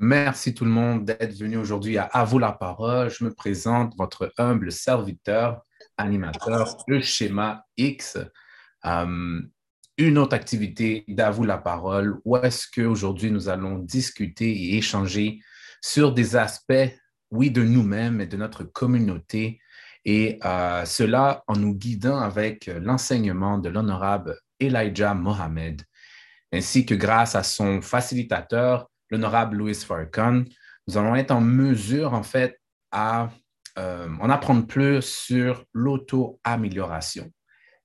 Merci tout le monde d'être venu aujourd'hui à À vous la parole. Je me présente, votre humble serviteur, animateur, le schéma X. Euh, une autre activité d'À vous la parole, où est-ce qu'aujourd'hui nous allons discuter et échanger sur des aspects, oui, de nous-mêmes et de notre communauté, et euh, cela en nous guidant avec l'enseignement de l'honorable Elijah Mohamed, ainsi que grâce à son facilitateur, l'honorable Louis Farrakhan, nous allons être en mesure, en fait, à euh, en apprendre plus sur l'auto-amélioration,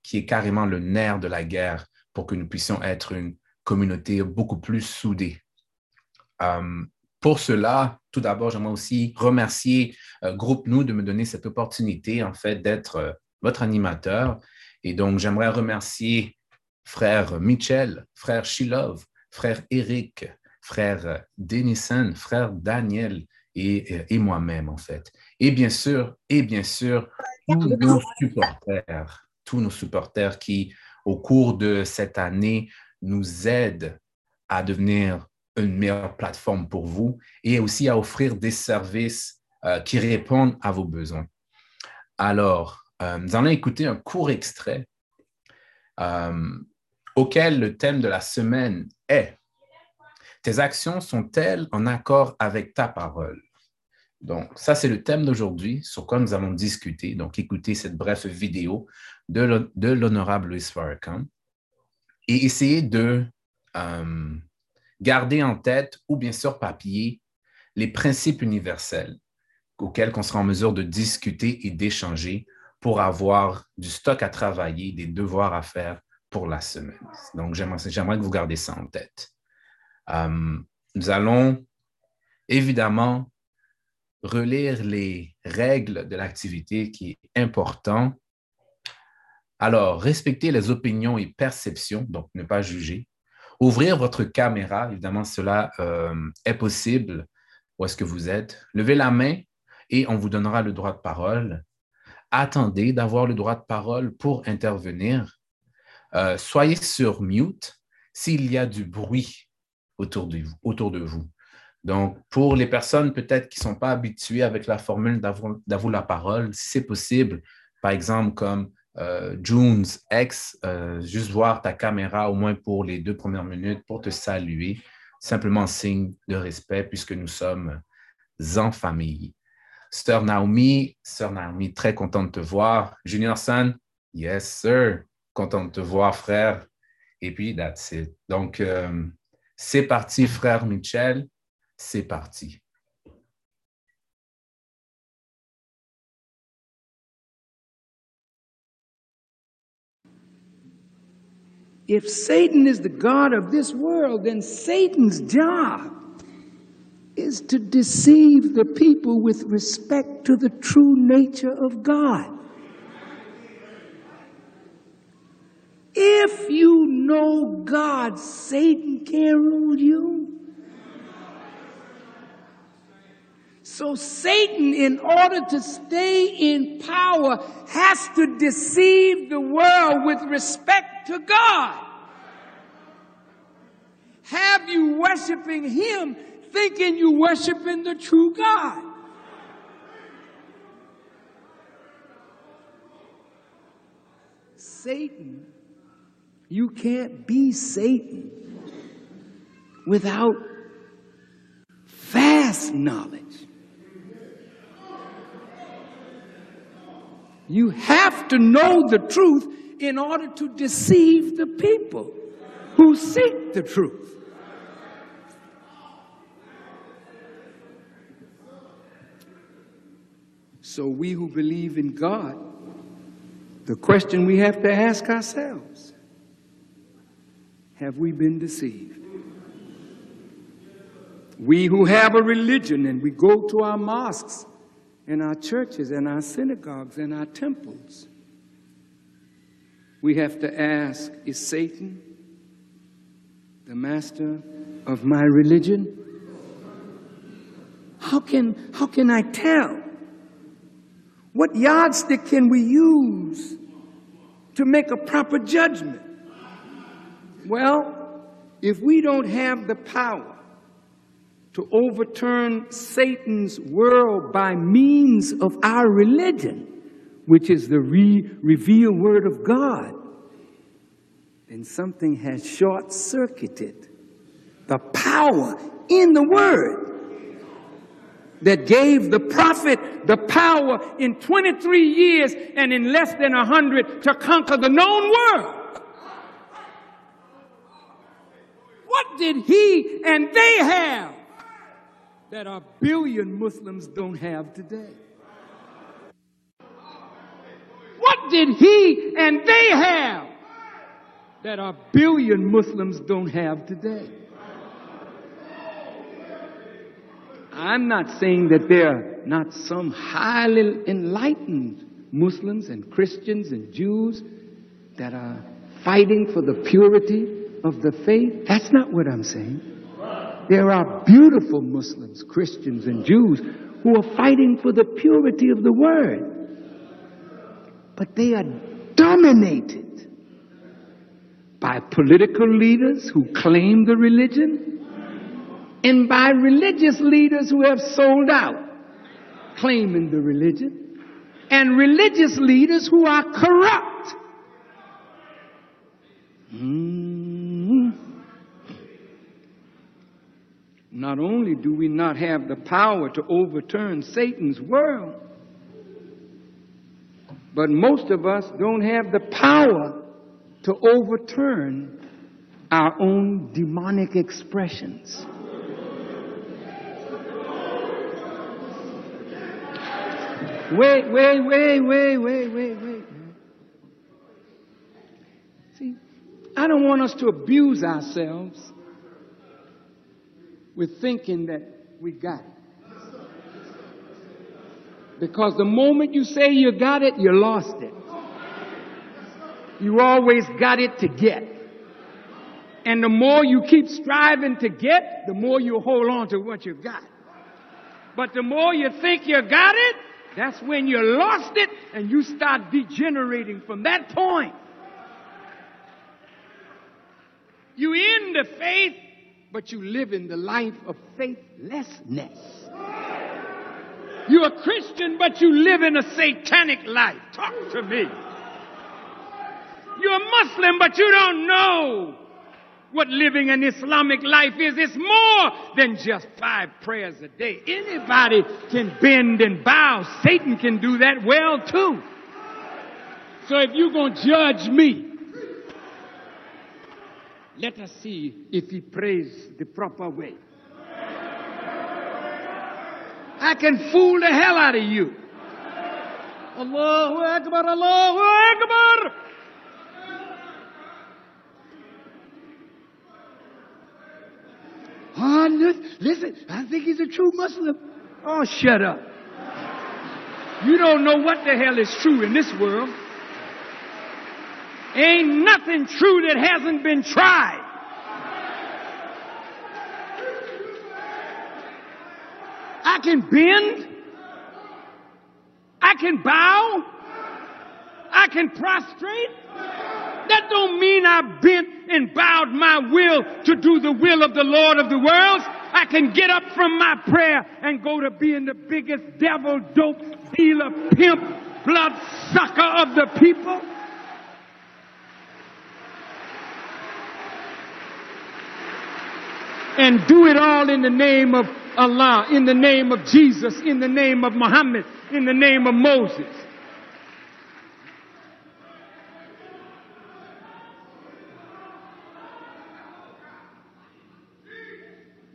qui est carrément le nerf de la guerre pour que nous puissions être une communauté beaucoup plus soudée. Euh, pour cela, tout d'abord, j'aimerais aussi remercier euh, Groupe Nous de me donner cette opportunité, en fait, d'être votre animateur. Et donc, j'aimerais remercier frère Michel, frère Shilov, frère Eric, frère Denison, frère Daniel et, et moi-même, en fait. Et bien sûr, et bien sûr, tous nos supporters, tous nos supporters qui, au cours de cette année, nous aident à devenir une meilleure plateforme pour vous et aussi à offrir des services euh, qui répondent à vos besoins. Alors, euh, nous allons écouter un court extrait euh, auquel le thème de la semaine est Tes actions sont-elles en accord avec ta parole? Donc, ça, c'est le thème d'aujourd'hui sur quoi nous allons discuter. Donc, écoutez cette brève vidéo de l'honorable Louis Farrakhan et essayez de euh, garder en tête ou bien sur papier les principes universels auxquels on sera en mesure de discuter et d'échanger pour avoir du stock à travailler, des devoirs à faire pour la semaine. Donc, j'aimerais que vous gardez ça en tête. Euh, nous allons évidemment relire les règles de l'activité qui est important. Alors, respecter les opinions et perceptions, donc ne pas juger. Ouvrir votre caméra, évidemment, cela euh, est possible où est-ce que vous êtes? Levez la main et on vous donnera le droit de parole. Attendez d'avoir le droit de parole pour intervenir. Euh, soyez sur mute s'il y a du bruit autour de vous. Autour de vous. Donc, pour les personnes peut-être qui ne sont pas habituées avec la formule d'avoir la parole, si c'est possible, par exemple comme euh, Junes X, euh, juste voir ta caméra au moins pour les deux premières minutes pour te saluer, simplement signe de respect puisque nous sommes en famille. Sœur Naomi, Sœur Naomi, très contente de te voir. Junior San, yes sir, content de te voir, frère. Et puis, that's it. Donc, euh, c'est parti, frère Michel. C'est parti. If Satan is the God of this world, then Satan's job is to deceive the people with respect to the true nature of God. If you know God, Satan can't rule you. So Satan, in order to stay in power, has to deceive the world with respect to God. Have you worshiping him thinking you worshiping the true God? Satan you can't be Satan without vast knowledge. You have to know the truth in order to deceive the people who seek the truth. So, we who believe in God, the question we have to ask ourselves have we been deceived? We who have a religion and we go to our mosques and our churches and our synagogues and our temples, we have to ask is Satan the master of my religion? How can, how can I tell? What yardstick can we use to make a proper judgment? Well, if we don't have the power to overturn Satan's world by means of our religion, which is the re- revealed Word of God, then something has short circuited the power in the Word that gave the prophet the power in 23 years and in less than 100 to conquer the known world. What did he and they have that a billion Muslims don't have today? What did he and they have that a billion Muslims don't have today? I'm not saying that there are not some highly enlightened Muslims and Christians and Jews that are fighting for the purity of the faith. That's not what I'm saying. There are beautiful Muslims, Christians, and Jews who are fighting for the purity of the word. But they are dominated by political leaders who claim the religion and by religious leaders who have sold out, claiming the religion, and religious leaders who are corrupt. Mm. Not only do we not have the power to overturn Satan's world, but most of us don't have the power to overturn our own demonic expressions. Wait, wait, wait, wait, wait, wait, wait. See, I don't want us to abuse ourselves with thinking that we got it. Because the moment you say you got it, you lost it. You always got it to get. And the more you keep striving to get, the more you hold on to what you got. But the more you think you got it, that's when you lost it and you start degenerating from that point. You in the faith, but you live in the life of faithlessness. You're a Christian, but you live in a satanic life. Talk to me. You're a Muslim, but you don't know what living an Islamic life is. It's more than just five prayers a day. Anybody can bend and bow. Satan can do that well too. So if you're going to judge me, let us see if he prays the proper way. I can fool the hell out of you. Allahu Akbar, Allahu Akbar. Oh, listen, I think he's a true Muslim. Oh, shut up. You don't know what the hell is true in this world. Ain't nothing true that hasn't been tried. I can bend. I can bow. I can prostrate. That don't mean I bent and bowed my will to do the will of the Lord of the worlds. I can get up from my prayer and go to being the biggest devil, dope, dealer, pimp, blood sucker of the people. And do it all in the name of Allah, in the name of Jesus, in the name of Muhammad, in the name of Moses.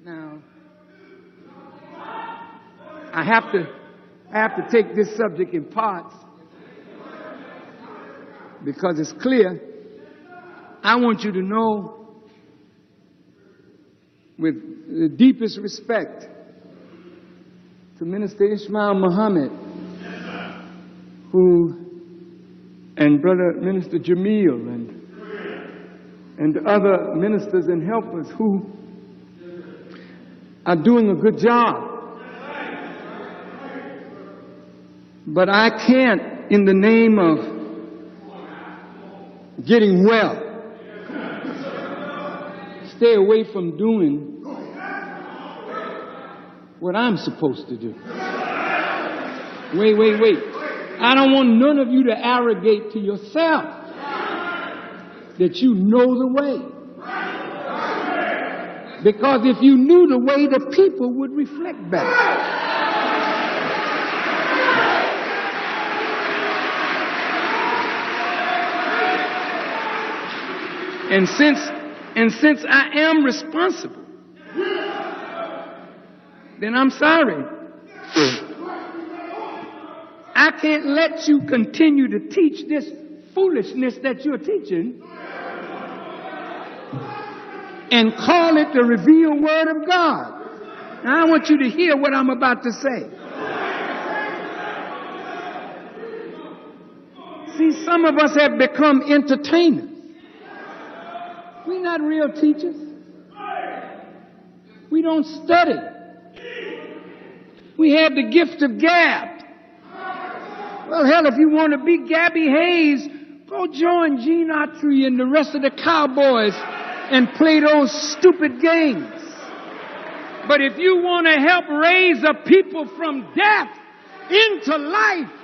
Now, I have to, I have to take this subject in parts because it's clear. I want you to know with the deepest respect to Minister Ishmael Muhammad, who, and Brother Minister Jamil, and, and other ministers and helpers who are doing a good job. But I can't, in the name of getting well, stay away from doing what I'm supposed to do. Wait, wait, wait. I don't want none of you to arrogate to yourself that you know the way. Because if you knew the way, the people would reflect back. And since, and since I am responsible, then I'm sorry. I can't let you continue to teach this foolishness that you're teaching and call it the revealed word of God. Now I want you to hear what I'm about to say. See, some of us have become entertainers. We're not real teachers. We don't study. We have the gift of gab. Well, hell, if you want to be Gabby Hayes, go join Gene Autry and the rest of the cowboys and play those stupid games. But if you want to help raise a people from death into life,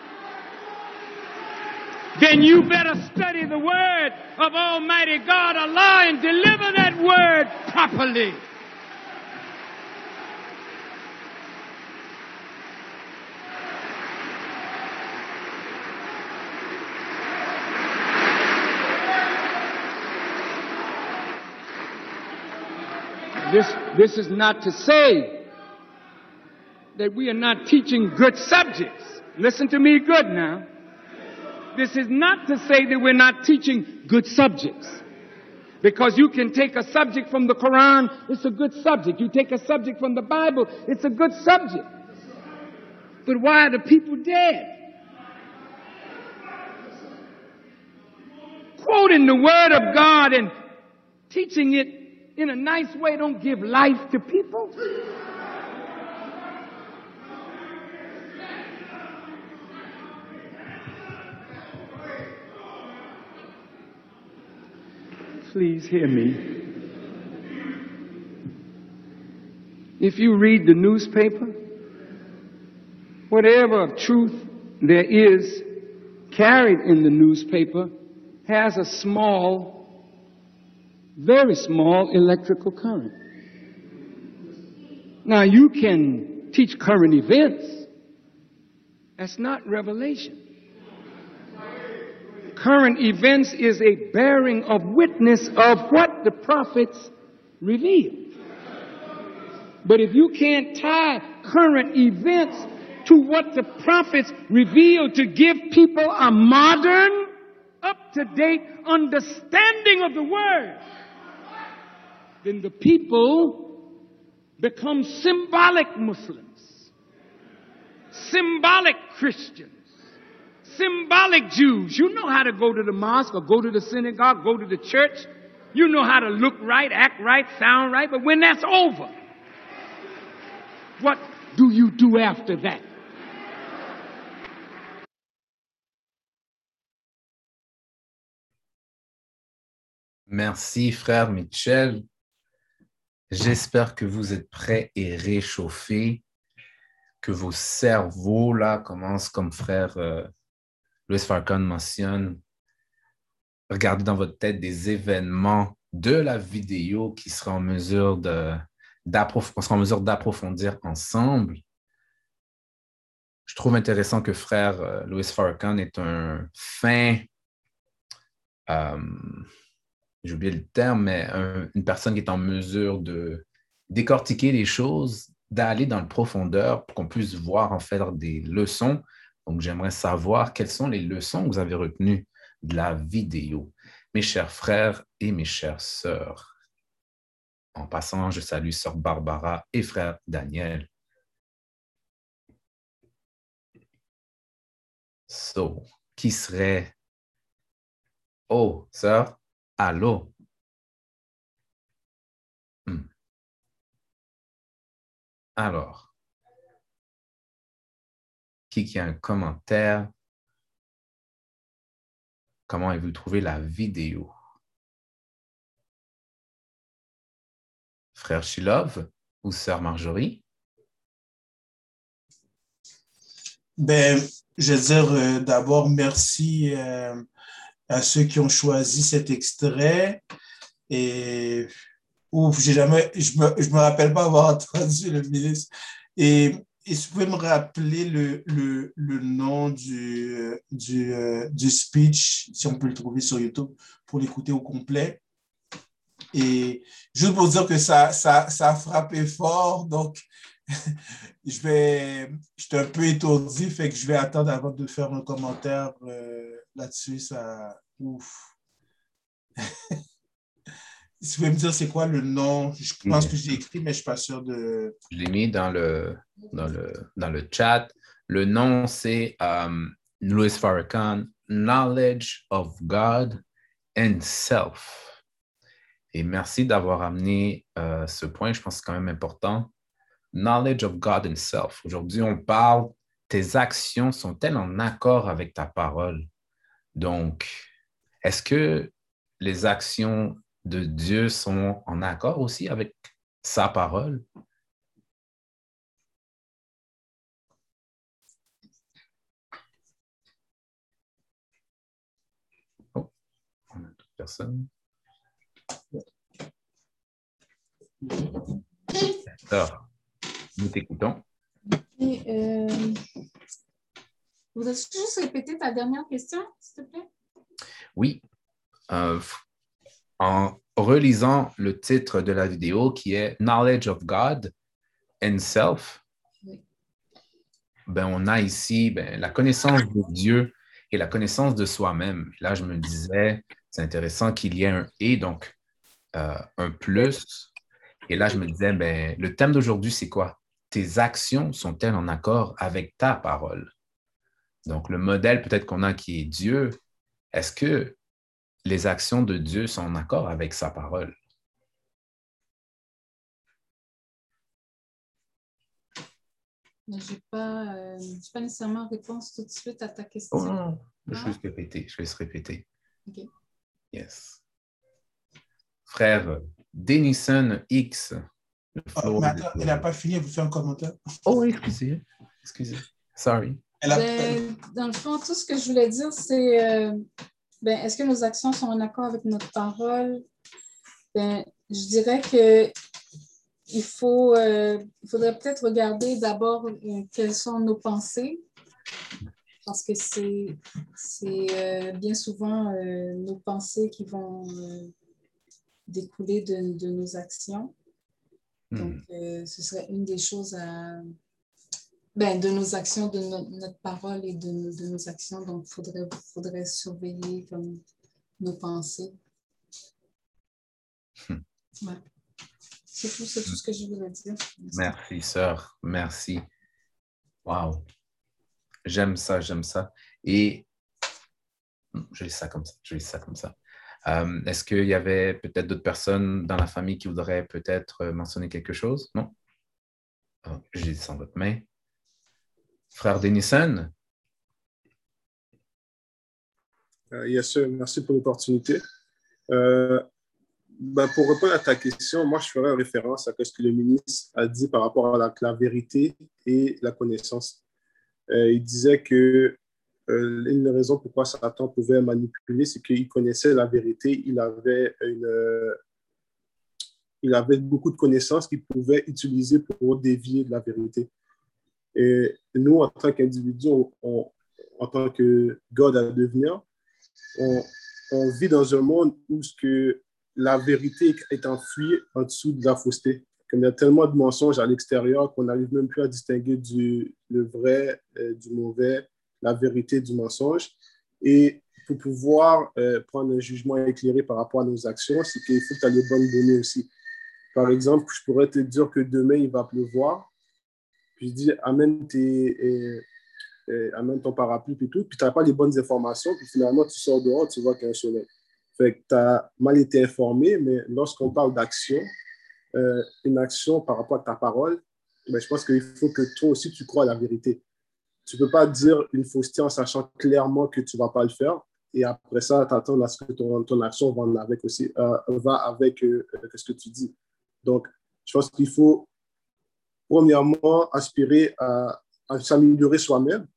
then you better study the word of Almighty God Allah and deliver that word properly. This, this is not to say that we are not teaching good subjects. Listen to me good now. This is not to say that we're not teaching good subjects. Because you can take a subject from the Quran, it's a good subject. You take a subject from the Bible, it's a good subject. But why are the people dead? Quoting the Word of God and teaching it in a nice way don't give life to people. Please hear me. If you read the newspaper, whatever of truth there is carried in the newspaper has a small, very small electrical current. Now you can teach current events. That's not revelation current events is a bearing of witness of what the prophets revealed. But if you can't tie current events to what the prophets revealed to give people a modern, up to date understanding of the word, then the people become symbolic Muslims, symbolic Christians symbolic Jews. You know how to go to the mosque or go to the synagogue, go to the church. You know how to look right, act right, sound right. But when that's over, what do you do after that? Merci, frère Mitchell. J'espère que vous êtes prêts et réchauffés, que vos cerveaux, là, commencent comme frère euh, Louis Farcon mentionne, regardez dans votre tête des événements de la vidéo qui sera en mesure de, en mesure d'approfondir ensemble. Je trouve intéressant que frère euh, Louis Farrakhan est un fin, euh, j'ai oublié le terme, mais une personne qui est en mesure de décortiquer les choses, d'aller dans le profondeur pour qu'on puisse voir en fait des leçons donc, j'aimerais savoir quelles sont les leçons que vous avez retenues de la vidéo. Mes chers frères et mes chères sœurs, en passant, je salue sœur Barbara et frère Daniel. So, qui serait... Oh, sœur, allô? Hmm. Alors, qui, a un commentaire. Comment avez-vous trouvé la vidéo? Frère Shilov ou Sœur Marjorie? Ben, je veux dire euh, d'abord merci euh, à ceux qui ont choisi cet extrait. Et ouf, jamais, je me, me rappelle pas avoir entendu le ministre. Et, et si vous pouvez me rappeler le, le, le nom du, du, euh, du speech, si on peut le trouver sur YouTube, pour l'écouter au complet? Et juste pour dire que ça, ça, ça a frappé fort, donc je vais, j'étais un peu étourdi, fait que je vais attendre avant de faire un commentaire euh, là-dessus. Ça, ouf. si vous pouvez me dire c'est quoi le nom, je pense que j'ai écrit, mais je ne suis pas sûr de. Je l'ai mis dans le, dans, le, dans le chat. Le nom, c'est um, Louis Farrakhan, Knowledge of God and Self. Et merci d'avoir amené euh, ce point, je pense que c'est quand même important knowledge of God himself. Aujourd'hui, on parle, tes actions sont-elles en accord avec ta parole? Donc, est-ce que les actions de Dieu sont en accord aussi avec sa parole? Oh, on a toute personne. D'accord. Nous t'écoutons. Euh, Voudrais-tu juste répéter ta dernière question, s'il te plaît? Oui. Euh, en relisant le titre de la vidéo qui est Knowledge of God and Self, ben, on a ici ben, la connaissance de Dieu et la connaissance de soi-même. Là, je me disais, c'est intéressant qu'il y ait un et, donc euh, un plus. Et là, je me disais, ben, le thème d'aujourd'hui, c'est quoi? tes actions sont-elles en accord avec ta parole? Donc, le modèle peut-être qu'on a qui est Dieu, est-ce que les actions de Dieu sont en accord avec sa parole? Je n'ai pas, euh, pas, nécessairement réponse tout de suite à ta question. Oh non, je vais se répéter. Je vais se répéter. OK. Yes. Frère Denison X Oh, mais attends, elle n'a pas fini, elle vous fait un commentaire. Oh, excusez. Excusez. Sorry. Ben, dans le fond, tout ce que je voulais dire, c'est euh, ben, est-ce que nos actions sont en accord avec notre parole? Ben, je dirais que il, faut, euh, il faudrait peut-être regarder d'abord euh, quelles sont nos pensées, parce que c'est bien souvent nos pensées qui vont découler de, de, nos actions. Donc, hmm. euh, ce serait une des choses à, ben, de nos actions, de notre parole et de, de, nos actions. Donc, il faudrait, faudrait surveiller comme nos pensées. Hmm. Ouais. C'est tout, tout, ce que je voulais dire. Merci, sœur. Merci. Wow. J'aime ça, j'aime ça. Et je lis ça comme ça. Je lis ça comme ça. Euh, est-ce qu'il y avait peut-être d'autres personnes dans la famille qui voudraient peut-être euh, mentionner quelque chose? Non? Oh, J'ai sans votre main. Frère Denison? Uh, yes, sir. Merci pour l'opportunité. Ben, pour répondre à ta question, moi, je ferai référence à ce que le ministre a dit par rapport à la, vérité et la connaissance. il disait que euh, une raison pourquoi Satan pouvait manipuler, c'est qu'il connaissait la vérité, il avait, euh, il avait beaucoup de connaissances qu'il pouvait utiliser pour dévier de la vérité. Et nous, en tant qu'individus, en tant que God à devenir, on, vit dans un monde où ce que la vérité est enfouie en dessous de la fausseté. Comme il y a tellement de mensonges à l'extérieur qu'on n'arrive même plus à distinguer du, le vrai euh, du mauvais, la vérité du mensonge. Et pour pouvoir euh, prendre un jugement éclairé par rapport à nos actions, c'est qu'il faut que tu aies les bonnes données aussi. Par exemple, je pourrais te dire que demain, il va pleuvoir. Puis je dis, amène, tes, amène ton parapluie et tout. Puis tu n'as pas les bonnes informations. Puis finalement, tu sors dehors, tu vois qu'il y a un soleil. Fait que tu as mal été informé, mais lorsqu'on parle d'action, euh, une action par rapport à ta parole, ben, je pense qu'il faut que toi aussi, tu crois à la vérité tu ne peux pas dire une fausseté en sachant clairement que tu ne vas pas le faire. Et après ça, tu attends à ce que ton, ton action va avec, aussi, euh, va avec euh, euh, ce que tu dis. Donc, je pense qu'il faut, premièrement, aspirer à, s'améliorer soi-même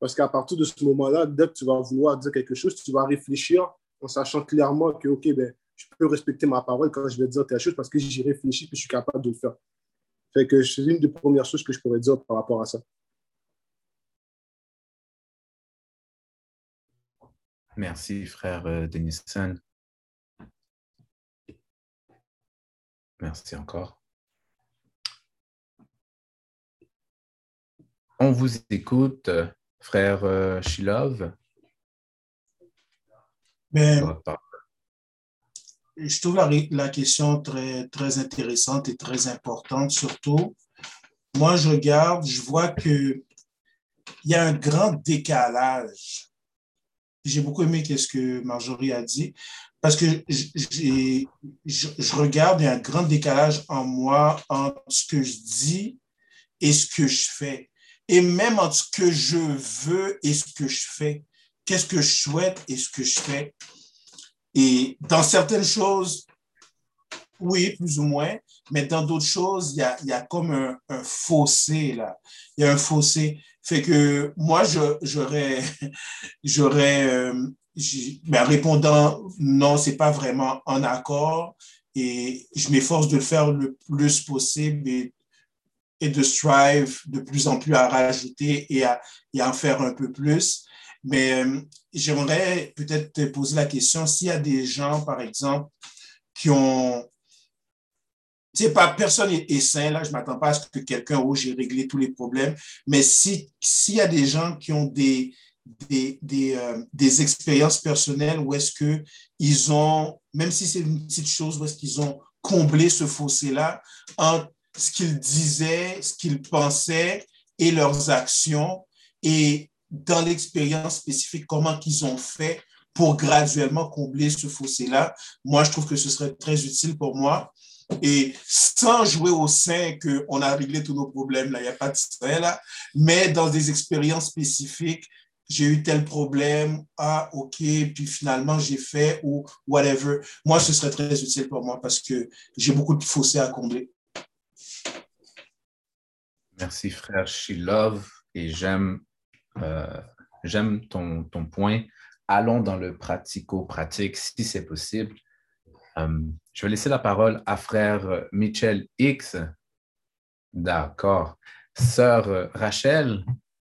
Parce qu'à partir de ce moment-là, dès que tu vas vouloir dire quelque chose, tu vas réfléchir en sachant clairement que, OK, ben, je peux respecter ma parole quand je vais dire telle chose parce que j'y réfléchis et je suis capable de le faire. Que c'est une des premières choses que je pourrais dire par rapport à ça. Merci, frère euh, Denison. Merci encore. On vous écoute, frère euh, Shilov. Ben, je trouve la, la, question très, très intéressante et très importante, surtout. Moi, je regarde, je vois qu'il y a un grand décalage. J'ai beaucoup aimé ce que Marjorie a dit, parce que je, je regarde, il y a un grand décalage en moi entre ce que je dis et ce que je fais. Et même entre ce que je veux et ce que je fais. Qu'est-ce que je souhaite et ce que je fais. Et dans certaines choses, oui, plus ou moins, mais dans d'autres choses, il y a, y a, comme un, un, fossé, là. Il y a un fossé. Fait que moi, j'aurais, j'aurais, euh, ben, répondant non, c'est pas vraiment en accord et je m'efforce de le faire le plus possible et, et, de strive de plus en plus à rajouter et à, et en faire un peu plus. Mais euh, j'aimerais peut-être te poser la question s'il y a des gens, par exemple, qui ont. Tu sais, pas personne est, sain, là, je ne m'attends pas à ce que quelqu'un, oh, j'ai réglé tous les problèmes, mais s'il y a des gens qui ont des, des, des, euh, des expériences personnelles où est-ce qu'ils ont, même si c'est une petite chose, où est-ce qu'ils ont comblé ce fossé-là entre ce qu'ils disaient, ce qu'ils pensaient et leurs actions, et dans l'expérience spécifique, comment qu'ils ont fait pour graduellement combler ce fossé-là. Moi, je trouve que ce serait très utile pour moi. Et sans jouer au sein qu'on a réglé tous nos problèmes, là, il n'y a pas de sein, là, mais dans des expériences spécifiques, j'ai eu tel problème, ah, ok, puis finalement j'ai fait ou whatever. Moi, ce serait très utile pour moi parce que j'ai beaucoup de fossés à combler. Merci, frère Shilov. Et j'aime euh, j'aime ton, ton, point. Allons dans le pratico-pratique si c'est possible. Euh, je vais laisser la parole à frère Michel X. D'accord. Sœur Rachel,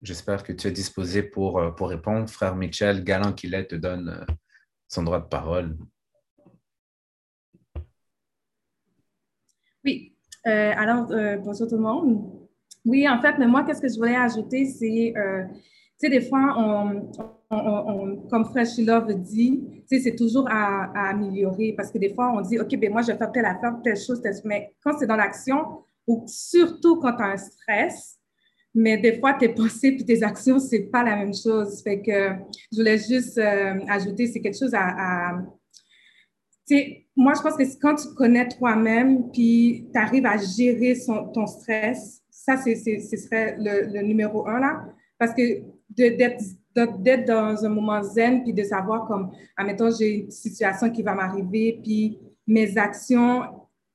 j'espère que tu es disposé pour, pour répondre. Frère Michel, galant qu'il est, te donne son droit de parole. Oui. Euh, alors, bonjour tout le monde. Oui, en fait, mais moi, qu'est-ce que je voulais ajouter, c'est tu sais, des fois, on, on, comme Frère Love dit, tu sais, c'est toujours à, améliorer parce que des fois, on dit, OK, ben moi, je vais faire telle affaire, telle chose, telle... mais quand c'est dans l'action, ou surtout quand tu as un stress, mais des fois, tes pensées et tes actions, c'est pas la même chose. Fait que je voulais juste euh, ajouter, c'est quelque chose à. à moi, je pense que quand tu connais toi-même, puis tu arrives à gérer ton stress, ça, c'est, ce serait le, le numéro un là. Parce que d'être dans un moment zen, puis de savoir comme, admettons, j'ai une situation qui va m'arriver, puis mes actions,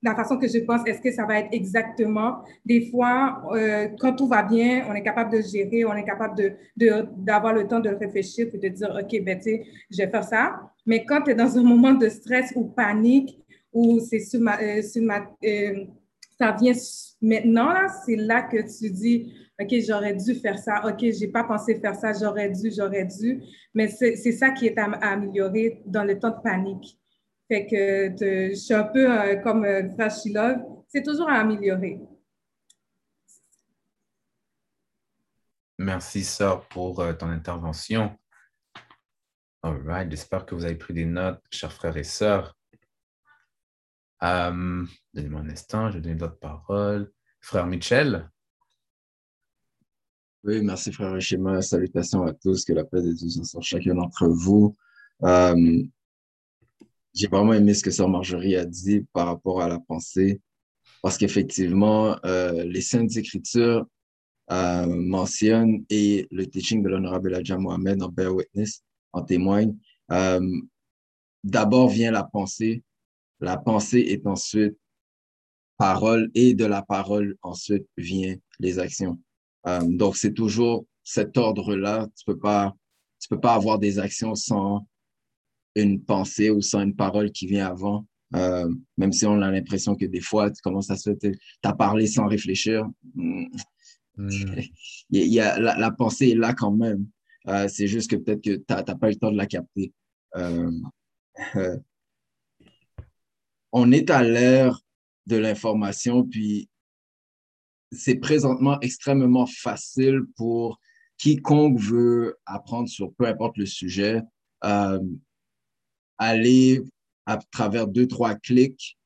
la façon que je pense, est-ce que ça va être exactement? Des fois, euh, quand tout va bien, on est capable de gérer, on est capable de, d'avoir le temps de réfléchir, puis de dire, OK, ben, tu sais, je vais faire ça. Mais quand tu es dans un moment de stress ou panique, ou c'est sur ma, euh, ma euh, ça vient maintenant, là, c'est là que tu dis, OK, j'aurais dû faire ça. OK, j'ai pas pensé faire ça. J'aurais dû, j'aurais dû. Mais c'est ça qui est à, améliorer dans le temps de panique. Fait que je suis un peu euh, comme euh, C'est toujours à améliorer. Merci, Sœur, pour euh, ton intervention. All right. J'espère que vous avez pris des notes, chers frères et sœurs. Euh, donnez-moi un instant, je vais donner d'autres paroles. Frère Michel? Oui, merci frère Schéma. Salutations à tous. Que la paix de Dieu soit chacun d'entre vous. Euh, j'ai vraiment aimé ce que Sœur Marjorie a dit par rapport à la pensée, parce qu'effectivement, euh, les Saintes Écritures mentionnent et le teaching de l'Honorable Adja Mohamed en Bear Witness en témoigne. D'abord vient la pensée. La pensée est ensuite parole et de la parole ensuite vient les actions. Euh, donc, c'est toujours, cet ordre-là. Tu peux pas, tu peux pas avoir des actions sans une pensée ou sans une parole qui vient avant. Euh, même si on a l'impression que des fois, tu commences à se tu as parlé sans réfléchir. Hmm. Il y a, la, pensée est là quand même. Euh, c'est juste que peut-être que tu n'as pas eu le temps de la capter. Euh, on est à l'ère de l'information, puis c'est présentement extrêmement facile pour quiconque veut apprendre sur peu importe le sujet, euh, aller à travers deux, trois clics,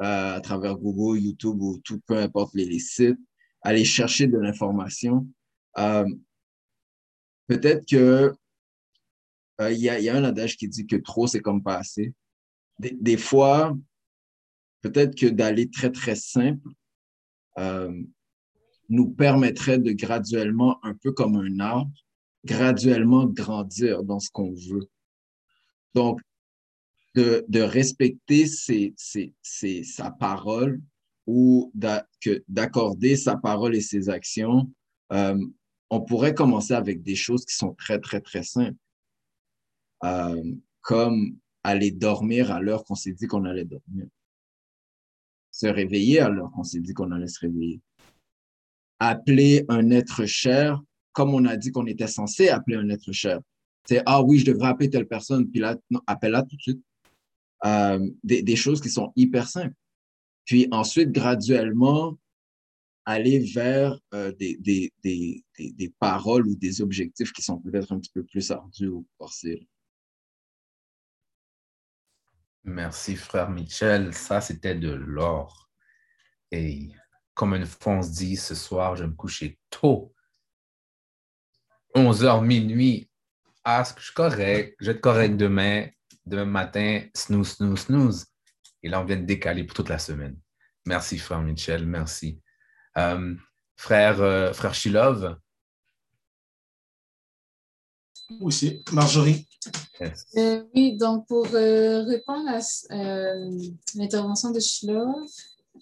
euh, à travers Google, YouTube ou tout, peu importe les, sites, aller chercher de l'information. Euh, peut-être que il y, a, un adage qui dit que trop, c'est comme pas assez. Des fois, peut-être que d'aller très, très simple euh, nous permettrait de graduellement, un peu comme un arbre, graduellement grandir dans ce qu'on veut. Donc, de, respecter sa parole ou d'accorder sa parole et ses actions, euh, on pourrait commencer avec des choses qui sont très, très, très simples, euh, comme aller dormir à l'heure qu'on s'est dit qu'on allait dormir se réveiller alors qu'on s'est dit qu'on allait se réveiller. Appeler un être cher comme on a dit qu'on était censé appeler un être cher. C'est ah oui, je devrais appeler telle personne, puis là, appelle-la tout de suite. Euh, des, des, choses qui sont hyper simples. Puis ensuite, graduellement, aller vers euh, des, des, des, paroles ou des objectifs qui sont peut-être un petit peu plus ardus ou forcés. Merci, frère Michel. Ça, c'était de l'or. Et comme une fois on se dit, ce soir, je vais me coucher tôt. 11h minuit. Ah, je suis correct? Je vais être correct demain. Demain matin, snooze, snooze, snooze. Et là, on vient de décaler pour toute la semaine. Merci, frère Michel. Merci. Euh, frère, euh, frère Shilov. Aussi, Marjorie. Euh, oui, donc pour euh, répondre à euh, l'intervention de Shilov,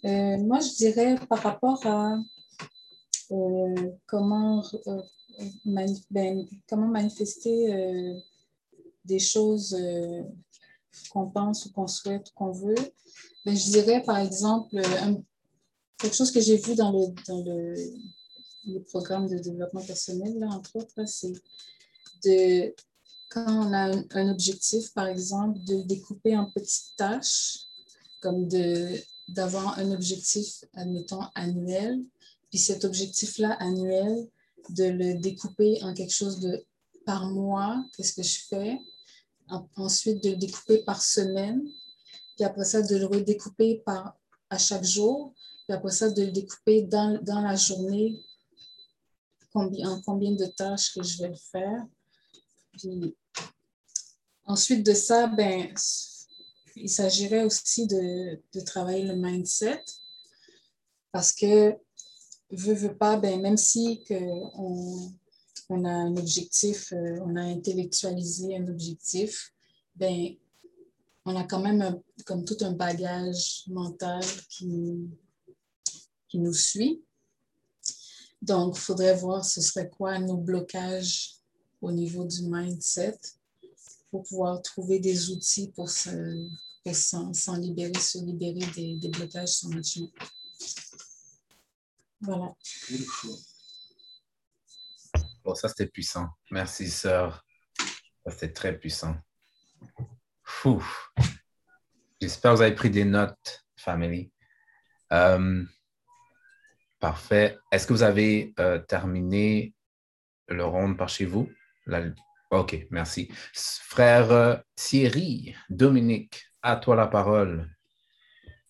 moi je dirais par rapport à comment, ben, comment manifester des choses qu'on pense ou qu'on souhaite ou qu'on veut, ben, je dirais par exemple quelque chose que j'ai vu dans le, dans le, le programme de développement personnel, là, entre autres, c'est de quand on a un, objectif, par exemple, de découper en petites tâches, comme d'avoir un objectif, admettons, annuel, puis cet objectif-là annuel, de le découper en quelque chose de par mois, qu'est-ce que je fais, ensuite de le découper par semaine, puis après ça, de le redécouper par, à chaque jour, puis après ça, de le découper dans, dans la journée, en combien de tâches que je vais le faire ensuite de ça, ben, il s'agirait aussi de, travailler le mindset parce que, veut, veut pas, ben, même si que on, on, a un objectif, euh, on a intellectualisé un objectif, ben, on a quand même comme tout un bagage mental qui, qui nous suit. Donc, il faudrait voir ce serait quoi nos blocages au niveau du mindset pour pouvoir trouver des outils pour s'en libérer, se libérer des, des blocages sur notre chemin. Voilà. Bon, ça, c'était puissant. Merci, sœur. C'était très puissant. J'espère que vous avez pris des notes, family. Euh, parfait. Est-ce que vous avez euh, terminé le round par chez vous? OK, merci. Frère euh, Thierry, Dominique, à toi la parole.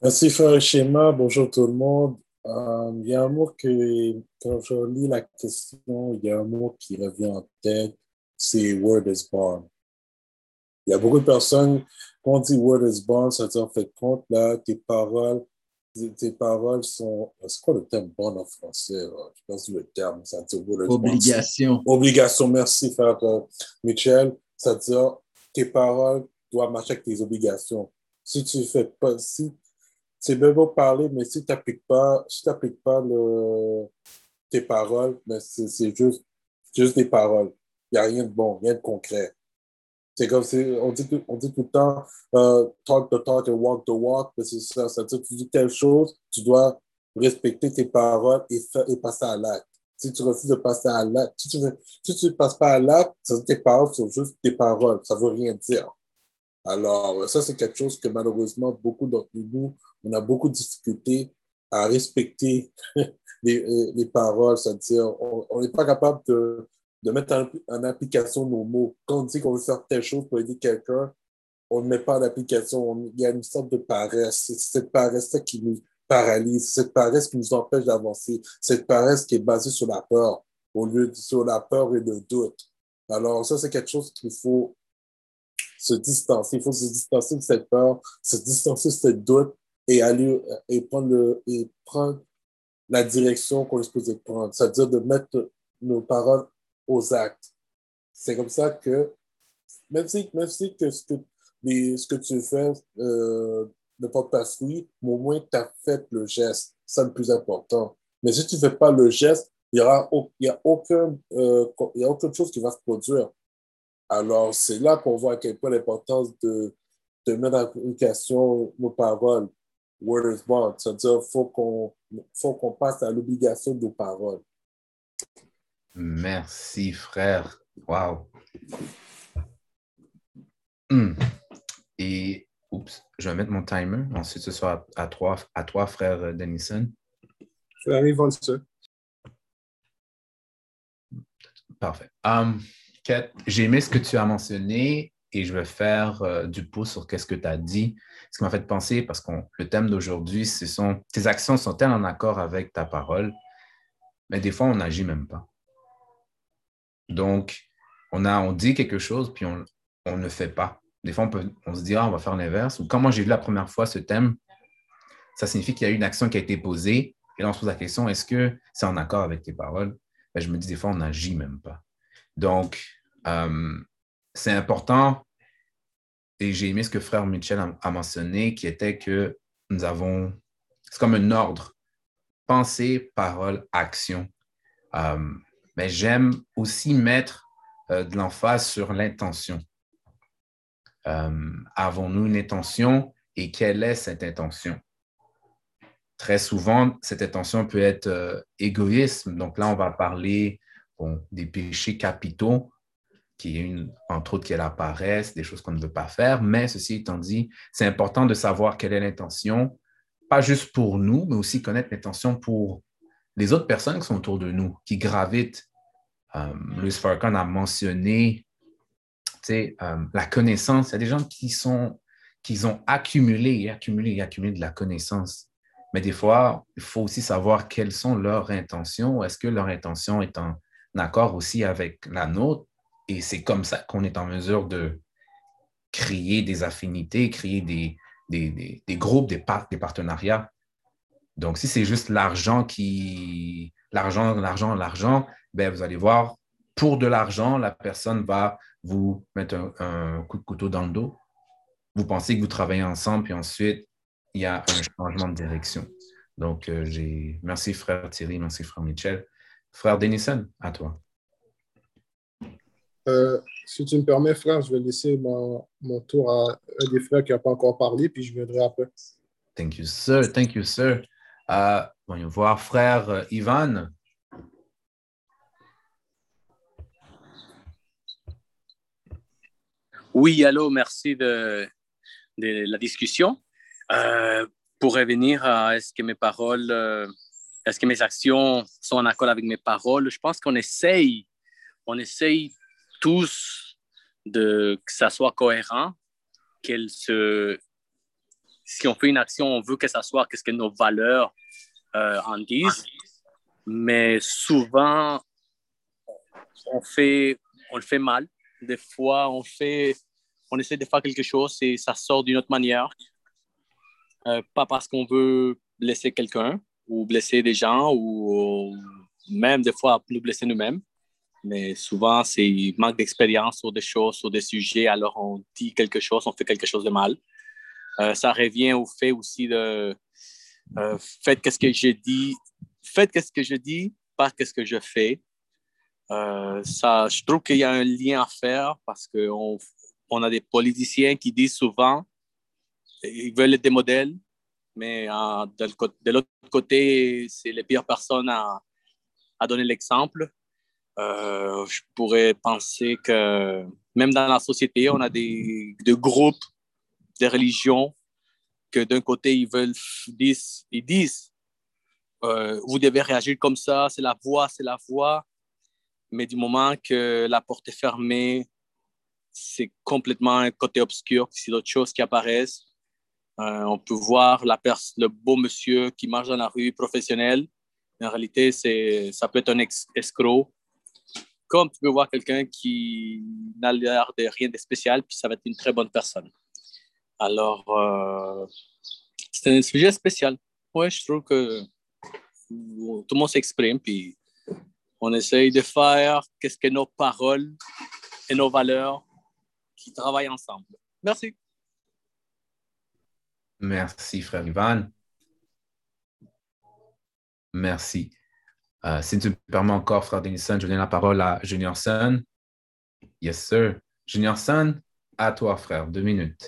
Merci, frère Schéma. Bonjour tout le monde. Euh, il y a un mot que, quand je lis la question, il y a un mot qui revient en tête, c'est Word is born. Il y a beaucoup de personnes, quand on dit Word is born, ça veut dire, en fait, compte, là, tes paroles tes paroles sont. C'est quoi le terme bon en français? Je pense que le terme, ça dit Obligation. Obligation, merci, frère Michel. C'est-à-dire, tes paroles doivent marcher avec tes obligations. Si tu fais pas. Si, c'est bien beau parler, mais si tu n'appliques pas, si pas le, tes paroles, c'est juste C'est juste des paroles. Il n'y a rien de bon, rien de concret. C'est comme si on dit, on dit tout le temps euh, talk the talk and walk the walk, mais c'est ça. Ça veut dire que tu dis telle chose, tu dois respecter tes paroles et, faire, et passer à l'acte. Si tu refuses de passer à l'acte, si tu ne si passes pas à l'acte, tes paroles sont juste des paroles, ça ne veut rien dire. Alors, ça, c'est quelque chose que malheureusement, beaucoup d'entre nous, on a beaucoup de difficultés à respecter les, les paroles, c'est-à-dire on n'est pas capable de, de mettre en, application nos mots. Quand on dit qu'on veut faire telle chose pour aider quelqu'un, on ne met pas en application. Il y a une sorte de paresse. C'est cette paresse-là qui nous paralyse, cette paresse qui nous empêche d'avancer, cette paresse qui est basée sur la peur au lieu de sur la peur et le doute. Alors, ça, c'est quelque chose qu'il faut se distancer. Il faut se distancer de cette peur, se distancer de cette doute et aller et prendre, et prendre la direction qu'on est supposé prendre, c'est-à-dire de mettre nos paroles aux actes. C'est comme ça que, même si, même si ce, que ce que tu fais euh, ne porte pas fruit, mais au moins tu as fait le geste. C'est le plus important. Mais si tu ne fais pas le geste, il n'y a aucun, euh, a aucune chose qui va se produire. Alors, c'est là qu'on voit à quel point l'importance de, de mettre en application nos paroles. Word is bond. C'est-à-dire qu'il faut qu'on faut qu'on passe à l'obligation de nos paroles. Merci, frère. Wow. Hmm. Et, oups, je vais mettre mon timer. Ensuite, ce sera à, trois, à toi, frère Denison. Je arrive en dessous. Parfait. Um, j'ai aimé ce que tu as mentionné et je vais faire euh, du pouce sur qu'est-ce que tu as dit. Ce qui m'a fait penser, parce que le thème d'aujourd'hui, ce sont tes actions sont-elles en accord avec ta parole, mais des fois, on n'agit même pas. Donc, on, a, on dit quelque chose, puis on, ne fait pas. Des fois, on, peut, on se dit, ah, on va faire l'inverse. Ou quand moi j'ai vu la première fois ce thème, ça signifie qu'il y a eu une action qui a été posée. Et là, on se pose la question, est-ce que c'est en accord avec tes paroles? Ben, je me dis, des fois, on n'agit même pas. Donc, euh, c'est important. Et j'ai aimé ce que frère Mitchell a, mentionné, qui était que nous avons, c'est comme un ordre. Pensée, parole, action. Euh, mais j'aime aussi mettre euh, de l'emphase sur l'intention. Euh, avons-nous une intention et quelle est cette intention? Très souvent, cette intention peut être euh, égoïsme. Donc là, on va parler des péchés capitaux, qui est entre autres, qui est des choses qu'on ne veut pas faire. Mais ceci étant dit, c'est important de savoir quelle est l'intention, pas juste pour nous, mais aussi connaître l'intention pour les autres personnes qui sont autour de nous, qui gravitent. Euh, Louis a mentionné euh, la connaissance. Il y a des gens qui, sont, qui ont accumulé et accumulé et accumulé de la connaissance. Mais des fois, il faut aussi savoir quelles sont leurs intentions. Est-ce que leur intention est en accord aussi avec la nôtre? Et c'est comme ça qu'on est en mesure de créer des affinités, créer des, des, des, groupes, des, des partenariats. Donc, si c'est juste l'argent qui. L'argent, l'argent, l'argent, ben, vous allez voir, pour de l'argent, la personne va vous mettre un, coup de couteau dans le dos. Vous pensez que vous travaillez ensemble, puis ensuite, il y a un changement de direction. Donc, euh, j'ai. Merci, frère Thierry, merci, frère Michel. Frère Denison, à toi. Euh, si tu me permets, frère, je vais laisser mon, mon tour à un des frères qui n'a pas encore parlé, puis je viendrai après. Thank you, sir. Thank you, sir. Euh, voyons voir, frère euh, Ivan. Oui, allô, merci de, la discussion. Euh, pour revenir à est-ce que mes paroles, est-ce que mes actions sont en accord avec mes paroles, je pense qu'on essaye, on essaye tous de que ça soit cohérent, qu'elle se, si on fait une action, on veut que ça soit qu'est-ce que nos valeurs euh, en disent. Mais souvent, on le fait mal. Des fois, on essaie de faire quelque chose et ça sort d'une autre manière. Euh, pas parce qu'on veut blesser quelqu'un ou blesser des gens ou même des fois nous blesser nous-mêmes. Mais souvent, c'est manque d'expérience sur des choses, sur des sujets. Alors, on dit quelque chose, on fait quelque chose de mal. Euh, ça revient au fait aussi de euh, faites qu'est-ce que je dis, faites qu'est-ce que je dis, pas qu'est-ce que je fais. Euh, ça, je trouve qu'il y a un lien à faire parce qu'on on a des politiciens qui disent souvent ils veulent des modèles, mais de l'autre côté, c'est les pires personnes à, donner l'exemple. Je pourrais penser que même dans la société, on a des groupes, des religions, que d'un côté, ils veulent, disent, ils disent euh, vous devez réagir comme ça, c'est la voix, c'est la voix. Mais du moment que la porte est fermée, c'est complètement un côté obscur, c'est d'autres choses qui apparaissent. Euh, on peut voir la le beau monsieur qui marche dans la rue professionnel. En réalité, ça peut être un escroc. Comme tu peux voir quelqu'un qui n'a l'air de rien de spécial, puis ça va être une très bonne personne. Alors, euh, c'est un sujet spécial. Oui, je trouve que tout le monde s'exprime, puis on essaye de faire qu'est-ce que nos paroles et nos valeurs qui travaillent ensemble. Merci. Merci, frère Ivan. Merci. Euh, si tu me permets encore, frère Denison, je donne la parole à Junior Sun. Yes, sir. Junior Sun, à toi, frère. Deux minutes.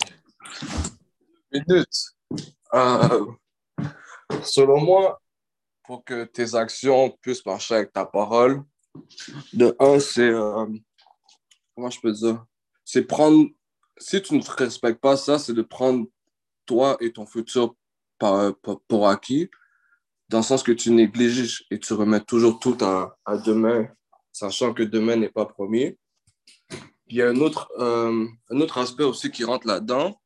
Minutes. Euh, selon moi, pour que tes actions puissent marcher avec ta parole, de un, c'est. Euh, comment je peux dire? C'est prendre. Si tu ne respectes pas ça, c'est de prendre toi et ton futur par, pour acquis, dans le sens que tu négliges et tu remets toujours tout à, à demain, sachant que demain n'est pas promis. Il y a un autre, euh, un autre aspect aussi qui rentre là-dedans,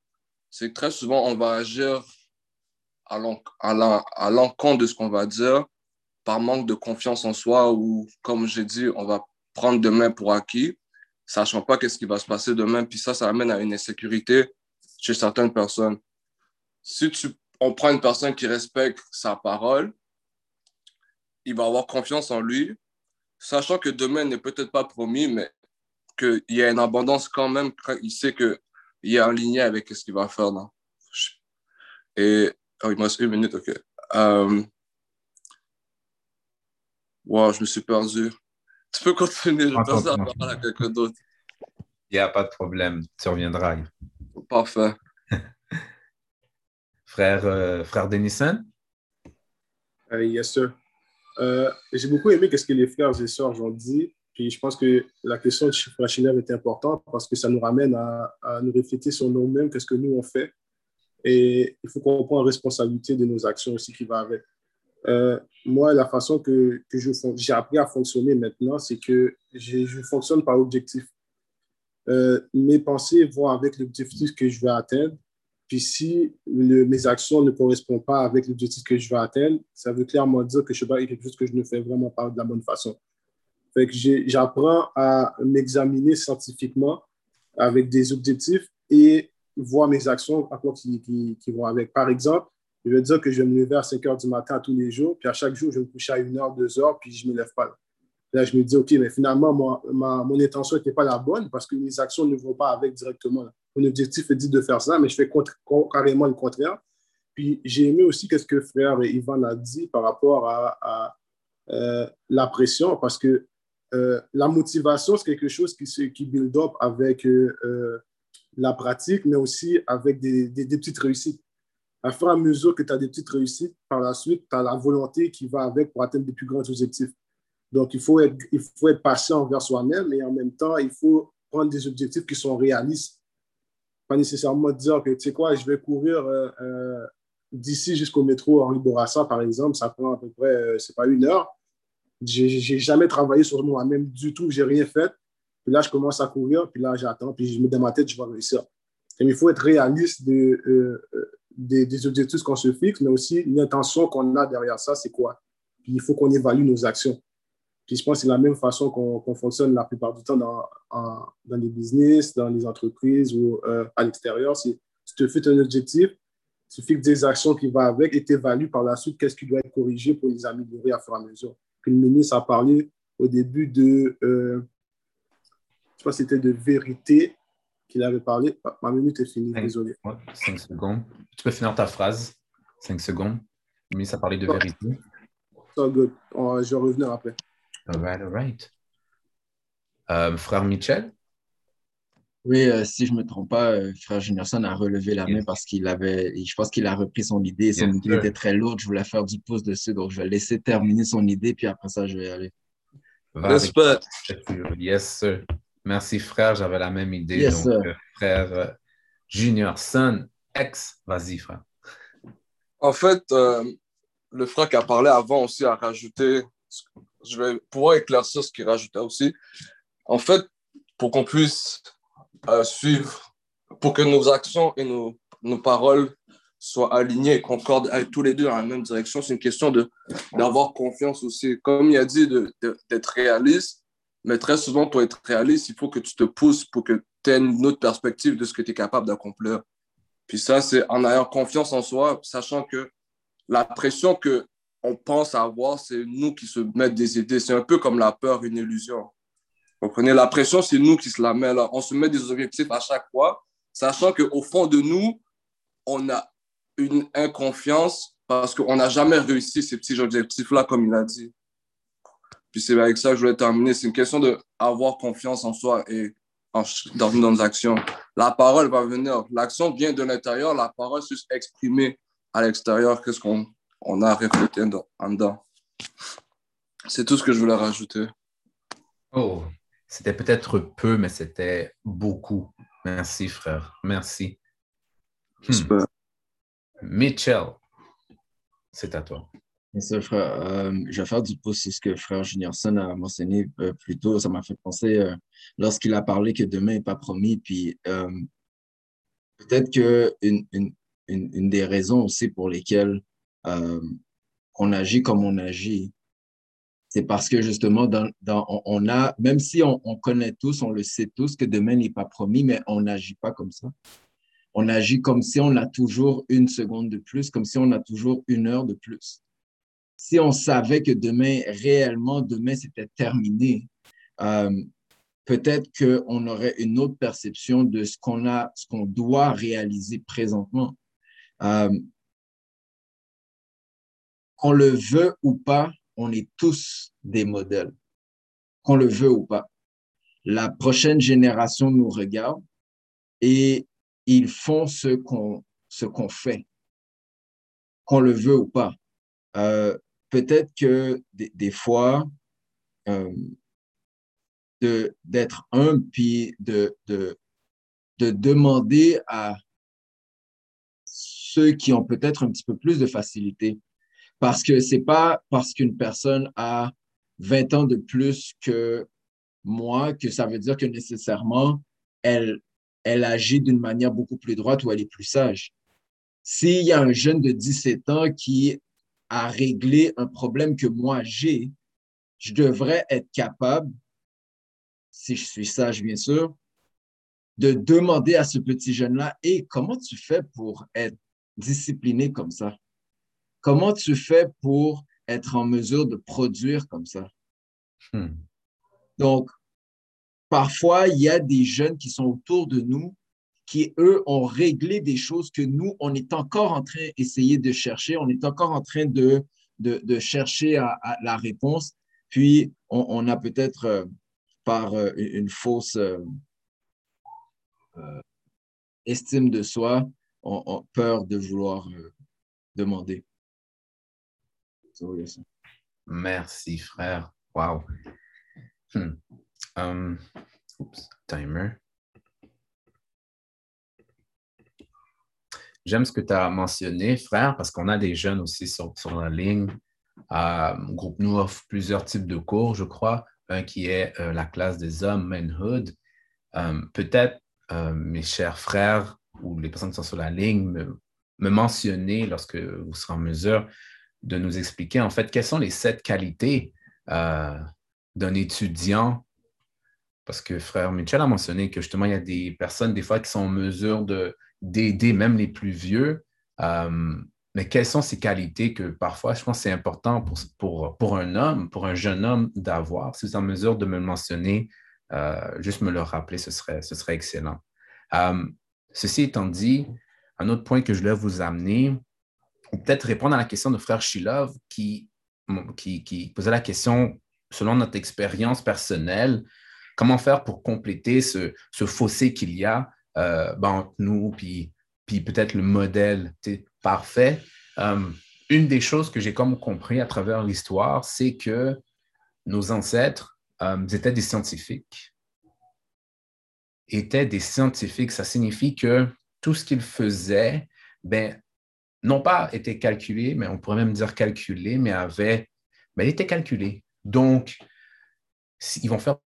c'est que très souvent, on va agir à l'encontre de ce qu'on va dire par manque de confiance en soi ou, comme j'ai dit, on va prendre demain pour acquis, sachant pas qu'est-ce qui va se passer demain. Puis ça, ça amène à une insécurité chez certaines personnes. Si tu, on prend une personne qui respecte sa parole, il va avoir confiance en lui, sachant que demain n'est peut-être pas promis, mais qu'il y a une abondance quand même quand il sait qu'il est en ligne avec ce qu'il va faire. Non? Et Oh, il me reste une minute, OK. Um... Wow, je me suis perdu. Tu peux continuer, je pense à parler à quelqu'un d'autre. Il n'y a pas de problème, tu reviendras. Parfait. frère, euh, frère Denison? Uh, yes, sir. Uh, J'ai beaucoup aimé ce que les frères et sœurs ont dit. Puis je pense que la question de Frère est importante parce que ça nous ramène à, nous réfléchir sur nous-mêmes, qu'est-ce que nous on fait et il faut qu'on prenne responsabilité de nos actions aussi qui va avec. Euh, moi, la façon que, que j'ai appris à fonctionner maintenant, c'est que je fonctionne par objectif. Euh, mes pensées vont avec l'objectif que je vais atteindre. Puis si mes actions ne correspondent pas avec l'objectif que je vais atteindre, ça veut clairement dire que quelque chose que je ne fais vraiment pas de la bonne façon. Fait que j'apprends à m'examiner scientifiquement avec des objectifs et voir mes actions à quoi qui, vont avec. Par exemple, je veux dire que je vais me lever à 5 heures du matin tous les jours, puis à chaque jour, je vais me coucher à 1 heure, 2 heures, puis je ne me lève pas. Là, je me dis, OK, mais finalement, ma, mon intention n'était pas la bonne parce que mes actions ne vont pas avec directement. Mon objectif est dit de faire ça, mais je fais carrément le contraire. Puis j'ai aimé aussi ce que frère Ivan a dit par rapport à, euh, la pression, parce que euh, la motivation, c'est quelque chose qui, qui build up avec euh, la pratique, mais aussi avec des, des, petites réussites. À fur et à mesure que tu as des petites réussites, par la suite, tu as la volonté qui va avec pour atteindre des plus grands objectifs. Donc, il faut être, il faut être patient envers soi-même et en même temps, il faut prendre des objectifs qui sont réalistes. Pas nécessairement dire que, tu sais quoi, je vais courir euh, euh, d'ici jusqu'au métro Henri Bourassa, par exemple, ça prend à peu près, euh, c'est pas une heure. J'ai jamais travaillé sur moi-même du tout, j'ai rien fait. Puis là, je commence à courir, puis là, j'attends, puis je mets dans ma tête, je vais réussir. Et il faut être réaliste de, euh, euh, des, objectifs qu'on se fixe, mais aussi l'intention qu'on a derrière ça, c'est quoi? Puis il faut qu'on évalue nos actions. Puis je pense que c'est la même façon qu'on fonctionne la plupart du temps dans, dans les business, dans les entreprises ou euh, à l'extérieur. Si tu te fixes un objectif, tu fixes des actions qui vont avec et tu évalues par la suite qu'est-ce qui doit être corrigé pour les améliorer à fur et à mesure. Le ministre a parlé au début de je crois c'était de vérité qu'il avait parlé. Ah, ma minute est finie, désolé. cinq secondes. Tu peux finir ta phrase. Cinq secondes. Mais ça parlait de vérité. So good. je vais revenir après. All right, all right. Euh, frère Michel? Oui, euh, si je ne me trompe pas, euh, frère Juniorson a relevé la main parce qu'il avait, je pense qu'il a repris son idée. Son idée était très lourde. Je voulais faire du pouce dessus, donc je vais laisser terminer son idée, puis après ça, je vais aller. Respect. Yes, sir. Merci, frère. J'avais la même idée. donc, euh, frère Juniorson, ex, vas-y, frère. En fait, le frère qui a parlé avant aussi a rajouté, je vais pouvoir éclaircir ce qu'il rajoutait aussi. En fait, pour qu'on puisse suivre pour que nos actions et nos, nos paroles soient alignées et concordent avec tous les deux dans la même direction. C'est une question d'avoir confiance aussi. Comme il a dit, d'être réaliste, mais très souvent, pour être réaliste, il faut que tu te pousses pour que tu aies une autre perspective de ce que tu es capable d'accomplir. Puis ça, c'est en ayant confiance en soi, sachant que la pression que on pense avoir, c'est nous qui se mettons des idées. C'est un peu comme la peur, une illusion. Comprenez, la pression, c'est nous qui se la met là. On se met des objectifs à chaque fois, sachant qu'au fond de nous, on a une inconfiance parce qu'on n'a jamais réussi ces petits objectifs-là, comme il a dit. Puis c'est avec ça que je voulais terminer. C'est une question d'avoir confiance en soi et dans nos actions. La parole va venir. L'action vient de l'intérieur. La parole, c'est exprimer à l'extérieur qu'est-ce qu'on on a reflété en dedans? C'est tout ce que je voulais rajouter. Oh, c'était peut-être peu, mais c'était beaucoup. Merci, frère. Merci. Hmm. Mitchell, c'est à toi. Merci, frère. Euh, je vais faire du pouce sur ce que frère Juniorson a mentionné euh, plus tôt. Ça m'a fait penser euh, lorsqu'il a parlé que demain n'est pas promis. Puis peut-être qu'une une, une, des raisons aussi pour lesquelles on agit comme on agit, c'est parce que justement, on, a, même si on, connaît tous, on le sait tous que demain n'est pas promis, mais on n'agit pas comme ça. On agit comme si on a toujours une seconde de plus, comme si on a toujours une heure de plus. Si on savait que demain, réellement, demain, c'était terminé, euh, peut-être qu'on aurait une autre perception de ce qu'on a, ce qu'on doit réaliser présentement. Euh, qu'on le veut ou pas, on est tous des modèles, qu'on le veut ou pas. La prochaine génération nous regarde et ils font ce qu'on ce qu'on fait, qu'on le veut ou pas. Euh, peut-être que des, fois, euh, d'être un puis de, de, de demander à ceux qui ont peut-être un petit peu plus de facilité parce que c'est pas parce qu'une personne a 20 ans de plus que moi que ça veut dire que nécessairement elle, elle agit d'une manière beaucoup plus droite ou elle est plus sage. S'il y a un jeune de 17 ans qui a réglé un problème que moi j'ai, je devrais être capable, si je suis sage bien sûr, de demander à ce petit jeune-là, et comment tu fais pour être discipliné comme ça? Comment tu fais pour être en mesure de produire comme ça? Hmm. Donc, parfois, il y a des jeunes qui sont autour de nous qui, eux, ont réglé des choses que nous, on est encore en train d'essayer de chercher, on est encore en train de, de, chercher à, la réponse. Puis, on, a peut-être, euh, par euh, une fausse euh, estime de soi, on, peur de vouloir demander. Merci, frère. Wow. Hmm. Um, timer. J'aime ce que tu as mentionné, frère, parce qu'on a des jeunes aussi sur, la ligne. Euh, groupe nous offre plusieurs types de cours, je crois. Un qui est euh, la classe des hommes, Manhood. Euh, peut-être, mes chers frères ou les personnes qui sont sur la ligne, me mentionner lorsque vous serez en mesure de nous expliquer en fait quelles sont les sept qualités euh, d'un étudiant? Parce que frère Michel a mentionné que justement, il y a des personnes des fois qui sont en mesure d'aider même les plus vieux. Euh, mais quelles sont ces qualités que parfois, je pense que c'est important pour, un homme, pour un jeune homme d'avoir? Si vous êtes en mesure de me le mentionner, euh, juste me le rappeler, ce serait, ce serait excellent. ceci étant dit, un autre point que je voulais vous amener, peut-être répondre à la question de frère Shilov qui, qui, posait la question, selon notre expérience personnelle, comment faire pour compléter ce, ce fossé qu'il y a euh, ben, entre nous, puis, puis peut-être le modèle parfait. Euh, une des choses que j'ai comme compris à travers l'histoire, c'est que nos ancêtres euh, étaient des scientifiques. Étaient des scientifiques. Ça signifie que tout ce qu'ils faisaient, ben, non pas était calculé, mais on pourrait même dire calculé, mais avait, ben, était calculé. Donc, ils vont faire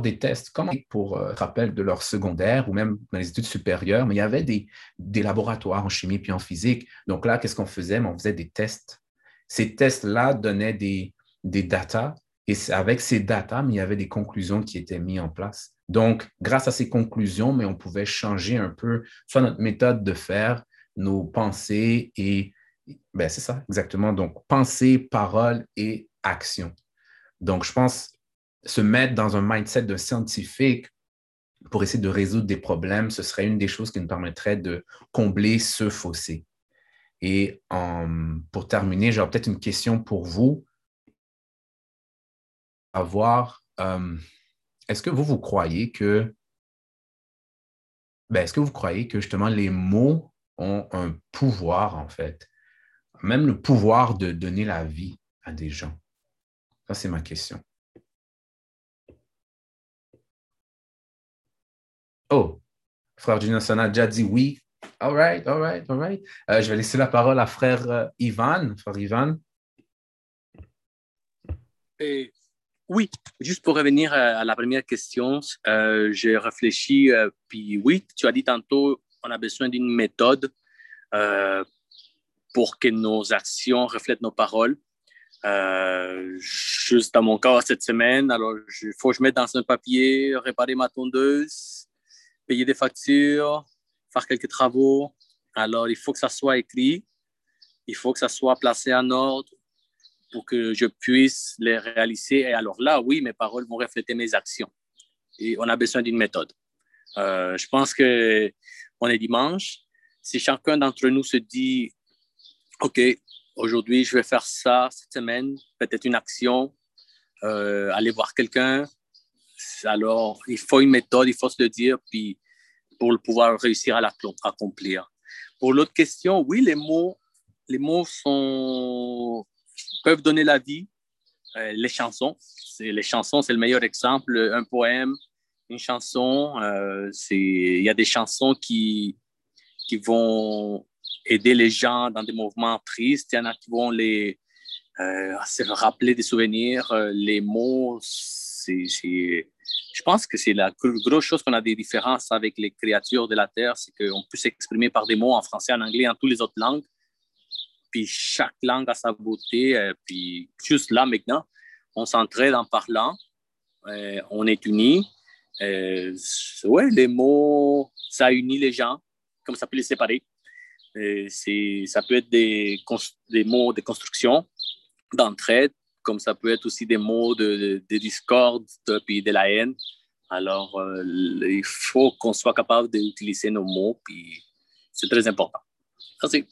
des tests comme pour euh, rappel de leur secondaire ou même dans les études supérieures, mais il y avait des, des laboratoires en chimie puis en physique. Donc là, qu'est-ce qu'on faisait? On faisait des tests. Ces tests-là donnaient des, des datas et avec ces datas, mais il y avait des conclusions qui étaient mises en place. Donc, grâce à ces conclusions, mais on pouvait changer un peu soit notre méthode de faire, nos pensées et ben, c'est ça, exactement. Donc, pensée, parole et action. Donc, je pense se mettre dans un mindset de scientifique pour essayer de résoudre des problèmes, ce serait une des choses qui nous permettrait de combler ce fossé. Et pour terminer, j'aurais peut-être une question pour vous. Avoir, euh, est-ce que vous, vous croyez que, ben, est-ce que vous croyez que justement les mots ont un pouvoir, en fait, même le pouvoir de donner la vie à des gens? Ça, c'est ma question. Oh, frère Jonathan a déjà dit oui. All right, all right, all right. Euh, je vais laisser la parole à frère euh, Ivan. Frère Ivan. Oui, juste pour revenir à, la première question, euh, j'ai réfléchi, puis oui, tu as dit tantôt, on a besoin d'une méthode pour que nos actions reflètent nos paroles. juste dans mon cas cette semaine, alors il faut que je mette dans un papier, réparer ma tondeuse, payer des factures, faire quelques travaux. Alors, il faut que ça soit écrit, il faut que ça soit placé en ordre pour que je puisse les réaliser. Et alors là, oui, mes paroles vont refléter mes actions. Et on a besoin d'une méthode. Euh, je pense que on est dimanche. Si chacun d'entre nous se dit, OK, aujourd'hui, je vais faire ça cette semaine, peut-être une action, euh, aller voir quelqu'un, alors, il faut une méthode, il faut se le dire, puis pour pouvoir réussir à l'accomplir. Pour l'autre question, oui, les mots, les mots sont, peuvent donner la vie. Euh, les chansons, les chansons, c'est le meilleur exemple. Un poème, une chanson, euh, il y a des chansons qui, qui vont aider les gens dans des mouvements tristes. Il y en a qui vont les euh, se rappeler des souvenirs. les mots, c'est je pense que c'est la grosse chose qu'on a des différences avec les créatures de la Terre, c'est qu'on peut s'exprimer par des mots en français, en anglais, en toutes les autres langues. Puis chaque langue a sa beauté. Euh, puis juste là, maintenant, on s'entraide en parlant. Euh, on est unis. Euh, ouais, les mots, ça unit les gens, comme ça peut les séparer. ça peut être des, des mots de construction, d'entraide, comme ça peut être aussi des mots de, de, discorde puis de la haine. Alors, il faut qu'on soit capable d'utiliser nos mots, puis c'est très important. Merci.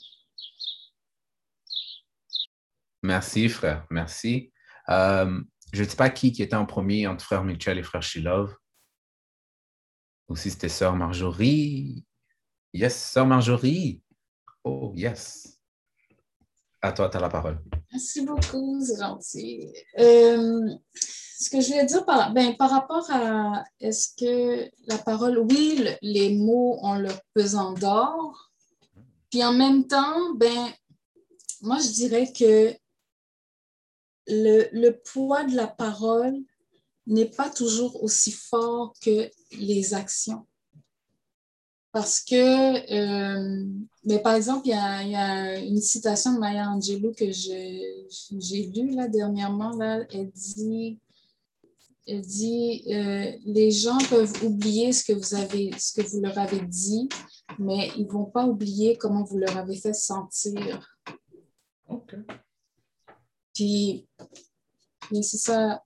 Merci, frère. Merci. Euh, je ne sais pas qui, était en premier entre frère Mitchell et frère Shilov. Ou si c'était sœur Marjorie. Yes, sœur Marjorie. Oh, yes. À toi, tu as la parole. Merci beaucoup, c'est gentil. Euh, ce que je voulais dire par, ben, par rapport à est-ce que la parole, oui, les mots ont leur pesant d'or, puis en même temps, ben, moi je dirais que le, poids de la parole n'est pas toujours aussi fort que les actions. Parce que, euh, mais par exemple, il y, a, une citation de Maya Angelou que j'ai lue là, dernièrement. Elle dit, elle dit euh, Les gens peuvent oublier ce que, vous avez, ce que vous leur avez dit, mais ils ne vont pas oublier comment vous leur avez fait sentir. OK. Puis, c'est ça.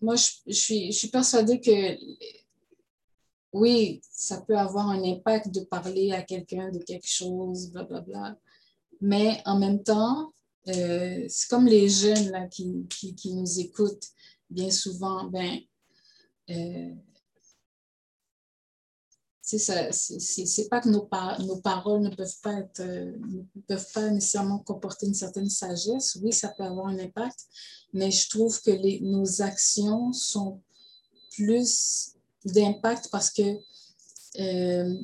Moi, je, suis, persuadée que oui, ça peut avoir un impact de parler à quelqu'un de quelque chose, blablabla. Bla, bla. Mais en même temps, euh, c'est comme les jeunes là, qui, qui, qui, nous écoutent. bien souvent, ben, euh, c'est pas que nos, paroles ne peuvent pas être, euh, ne peuvent pas nécessairement comporter une certaine sagesse. Oui, ça peut avoir un impact, mais je trouve que nos actions sont plus d'impact parce que euh,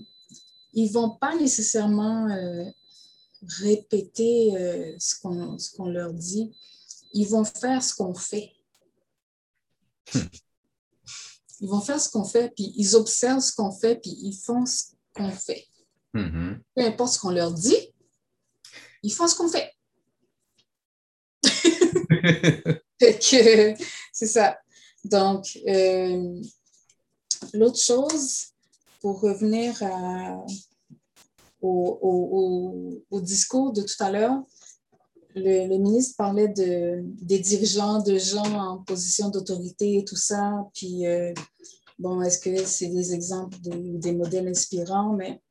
ils vont pas nécessairement euh, répéter euh, ce qu'on leur dit. Ils vont faire ce qu'on fait. Ils vont faire ce qu'on fait, puis ils observent ce qu'on fait, puis ils font ce qu'on fait. Mm-hmm. Peu importe ce qu'on leur dit, ils font ce qu'on fait. c'est ça. Donc, euh, l'autre chose, pour revenir au, discours de tout à l'heure, le, ministre parlait de, des dirigeants, de gens en position d'autorité et tout ça. Puis, euh, bon, est-ce que c'est des exemples, des modèles inspirants? Mais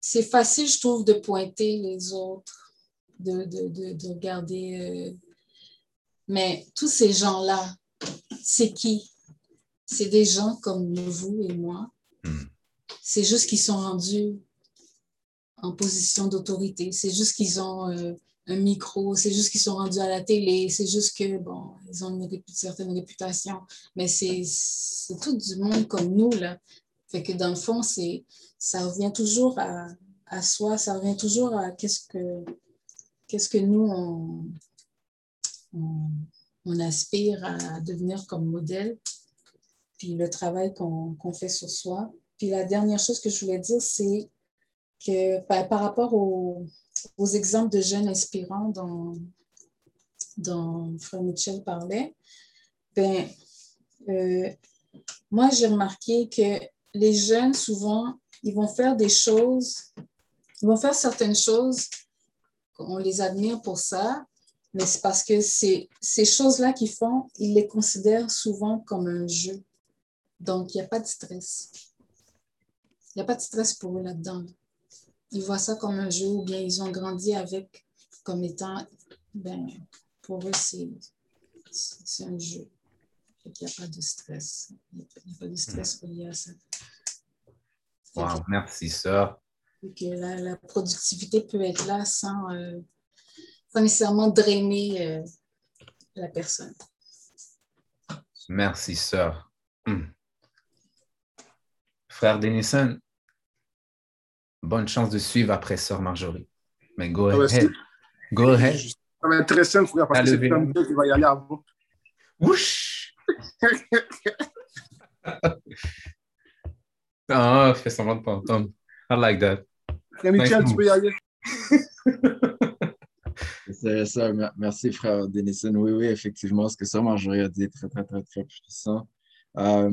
c'est facile, je trouve, de pointer les autres, de, de, regarder. Euh, mais tous ces gens-là, c'est qui? C'est des gens comme vous et moi. Hmm. C'est juste qu'ils sont rendus en position d'autorité. C'est juste qu'ils ont euh, un micro, c'est juste qu'ils sont rendus à la télé, c'est juste que, bon, ils ont une, certaine réputation, mais c'est tout du monde comme nous, là. Fait que dans le fond, ça revient toujours à, à, soi, ça revient toujours à qu'est-ce que, que nous, on, on, aspire à devenir comme modèle, puis le travail qu'on fait sur soi. Puis la dernière chose que je voulais dire, c'est que par, rapport aux, exemples de jeunes inspirants dont, dont Frère Mitchell parlait, ben, euh, moi, j'ai remarqué que les jeunes, souvent, ils vont faire des choses, ils vont faire certaines choses, on les admire pour ça, mais c'est parce que ces choses-là qu'ils font, ils les considèrent souvent comme un jeu. Donc, il n'y a pas de stress. Il n'y a pas de stress pour eux là-dedans. Ils voient ça comme un jeu ou bien ils ont grandi avec comme étant, ben, pour eux, c'est un jeu. Il n'y a pas de stress. Il n'y a, pas de stress hmm. relié à ça. Wow, merci, ça. Que la, la, productivité peut être là sans, euh, nécessairement drainer euh, la personne. Merci, sœur. Hmm. Frère Denison, bonne chance de suivre après Sœur Marjorie. Mais go ah ahead. go ahead. Ça va être très simple, frère, parce que c'est comme qui va y aller avant. Wouch! ah, fais semblant de pas entendre. I like that. Frère Michel, tu peux y aller. C'est ça, merci frère Denison. Oui, oui, effectivement, ce que Sœur Marjorie a dit est très, très, très, très puissant. Euh,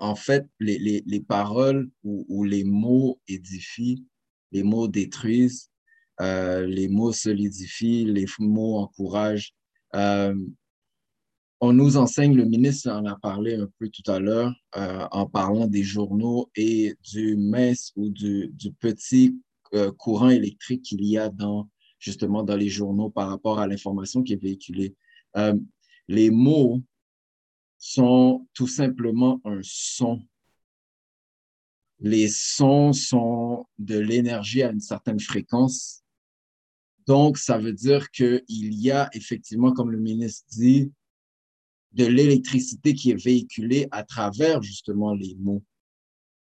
en, fait, les, paroles ou, les mots édifient, les mots détruisent, euh, les mots solidifient, les mots encouragent. Euh, on nous enseigne, le ministre en a parlé un peu tout à l'heure, euh, en parlant des journaux et du mince ou du, du petit courant électrique qu'il y a dans, justement dans les journaux par rapport à l'information qui est véhiculée. les mots sont tout simplement un son. Les sons sont de l'énergie à une certaine fréquence. Donc, ça veut dire qu'il y a effectivement, comme le ministre dit, de l'électricité qui est véhiculée à travers justement les mots.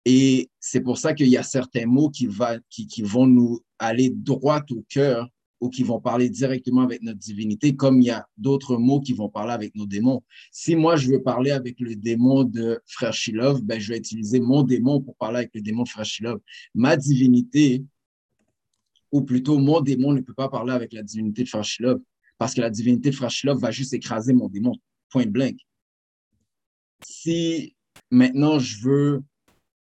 Et c'est pour ça qu'il y a certains mots qui, va, qui, qui vont nous aller droit au cœur ou qui vont parler directement avec notre divinité, comme il y a d'autres mots qui vont parler avec nos démons. Si moi, je veux parler avec le démon de Frère Shilov, ben, je vais utiliser mon démon pour parler avec le démon de Frère Shilov. Ma divinité, ou plutôt mon démon ne peut pas parler avec la divinité de Frère Shilov, parce que la divinité de Frère Shilov va juste écraser mon démon, point blank. Si maintenant je veux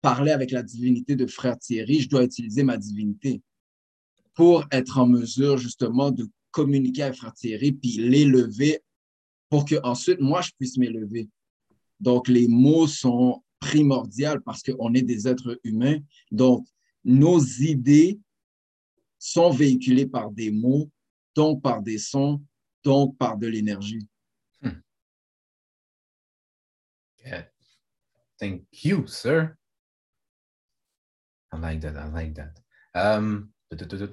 parler avec la divinité de Frère Thierry, je dois utiliser ma divinité pour être en mesure justement de communiquer avec Frère Thierry, puis l'élever pour que ensuite moi je puisse m'élever. Donc les mots sont primordiaux parce qu'on est des êtres humains. Donc nos idées sont véhiculées par des mots donc par des sons, donc par de l'énergie. Hmm. Thank you, sir. I like that, I like that. Um,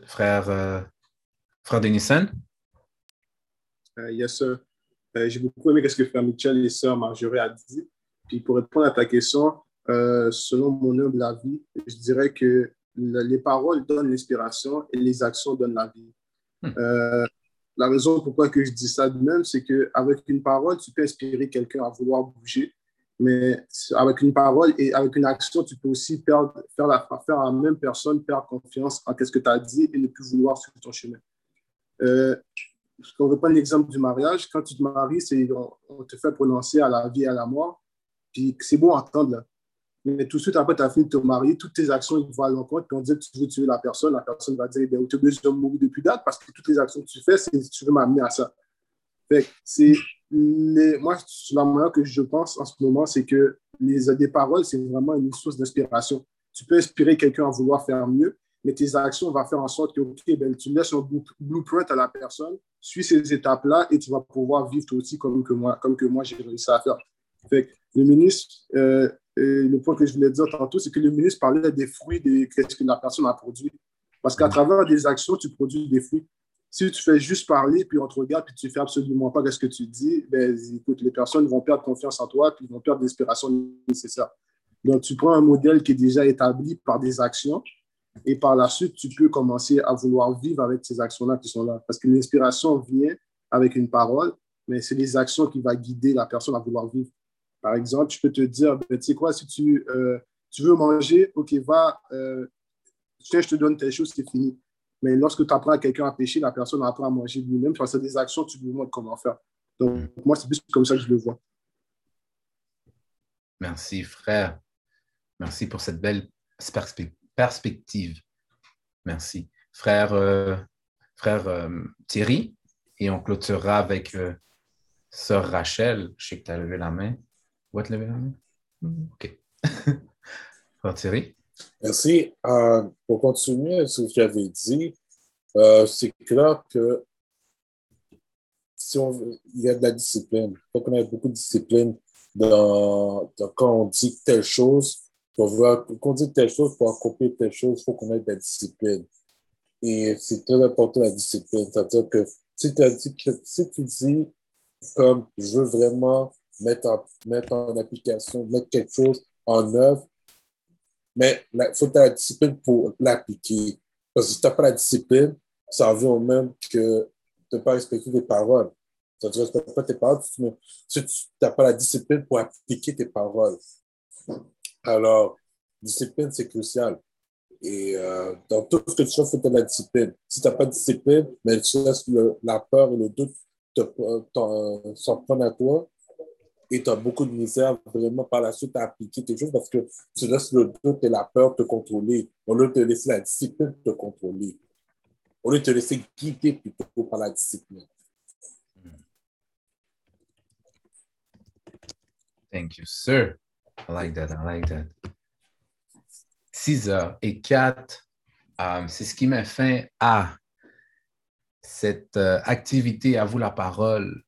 frère, euh, frère Denison? Uh, yes, sir. Euh, j'ai beaucoup aimé ce que frère Michel et sœur Marjorie a dit. Puis pour répondre à ta question, euh, selon mon humble avis, je dirais que les paroles donnent l'inspiration et les actions donnent la vie. Hmm. Euh, la raison pourquoi que je dis ça de même, c'est qu'avec une parole, tu peux inspirer quelqu'un à vouloir bouger, mais avec une parole et avec une action, tu peux aussi faire, la, faire à la même personne perdre confiance en ce que tu as dit et ne plus vouloir suivre ton chemin. Euh, on veut prendre l'exemple du mariage, quand tu te maries, on, on, te fait prononcer à la vie et à la mort, puis c'est bon à entendre, là. Mais tout de suite, après, tu as fini de te marier, toutes tes actions, ils vont à l'encontre, puis on dit que tu veux tuer la personne, la personne va dire, ben, tu veux mourir depuis date, parce que toutes les actions que tu fais, c'est tu veux m'amener à ça. Fait c'est moi, la manière que je pense en ce moment, c'est que les, paroles, c'est vraiment une source d'inspiration. Tu peux inspirer quelqu'un à vouloir faire mieux, mais tes actions vont faire en sorte que, ben, tu laisses un blueprint à la personne, suis ces étapes-là et tu vas pouvoir vivre toi aussi comme que moi, comme que moi j'ai réussi à faire. Fait le ministre, euh, le point que je voulais dire tantôt, c'est que le ministre parlait des fruits de ce que la personne a produit. Parce qu'à travers des actions, tu produis des fruits. Si tu fais juste parler, puis on te regarde, puis tu fais absolument pas ce que tu dis, ben, écoute, les personnes vont perdre confiance en toi, puis vont perdre l'inspiration nécessaire. Donc, tu prends un modèle qui est déjà établi par des actions, et par la suite, tu peux commencer à vouloir vivre avec ces actions-là qui sont là. Parce que l'inspiration vient avec une parole, mais c'est les actions qui vont guider la personne à vouloir vivre. Par exemple, je peux te dire, ben, tu sais quoi, si tu, euh, tu veux manger, OK, va, euh, je te donne telle chose, c'est fini. Mais lorsque tu apprends à quelqu'un à pêcher, la personne apprend à manger lui-même. C'est des actions, tu lui montres comment faire. Donc, moi, c'est plus comme ça que je le vois. Merci, frère. Merci pour cette belle perspective. Merci. Frère, euh, frère Thierry, et on clôturera avec sœur Rachel. Je sais que tu as levé la main. What level OK. Thierry? Merci. Euh, pour continuer ce que j'avais dit, euh, c'est clair que si on il y a de la discipline. Faut qu'on ait beaucoup de discipline dans, quand on dit telle chose. Pour voir, quand on telle chose, pour accomplir telle chose, il faut qu'on ait de la discipline. Et c'est très important la discipline. C'est-à-dire que si, dit que, si tu dis comme je veux vraiment mettre mettre en application, mettre quelque chose en œuvre. Mais il faut la discipline pour l'appliquer. Parce que si tu n'as pas la discipline, ça revient au même que de ne pas respecter tes paroles. Tu ne respectes pas tes paroles, si tu n'as pas la discipline pour appliquer tes paroles. Alors, discipline, c'est crucial. Et euh, dans tout ce que tu fais, il faut de la discipline. Si tu n'as pas de discipline, mais tu laisses la peur et le doute s'en prendre à toi, et tu as beaucoup de misère vraiment par la suite à appliquer quelque chose parce que tu laisses le doute et la peur te contrôler au lieu te laisser la discipline te contrôler. Au lieu te laisser guider plutôt par la discipline. Thank you, sir. I like that. I like that. 6 heures et 4, um, c'est ce qui met fin à cette euh, activité à vous la parole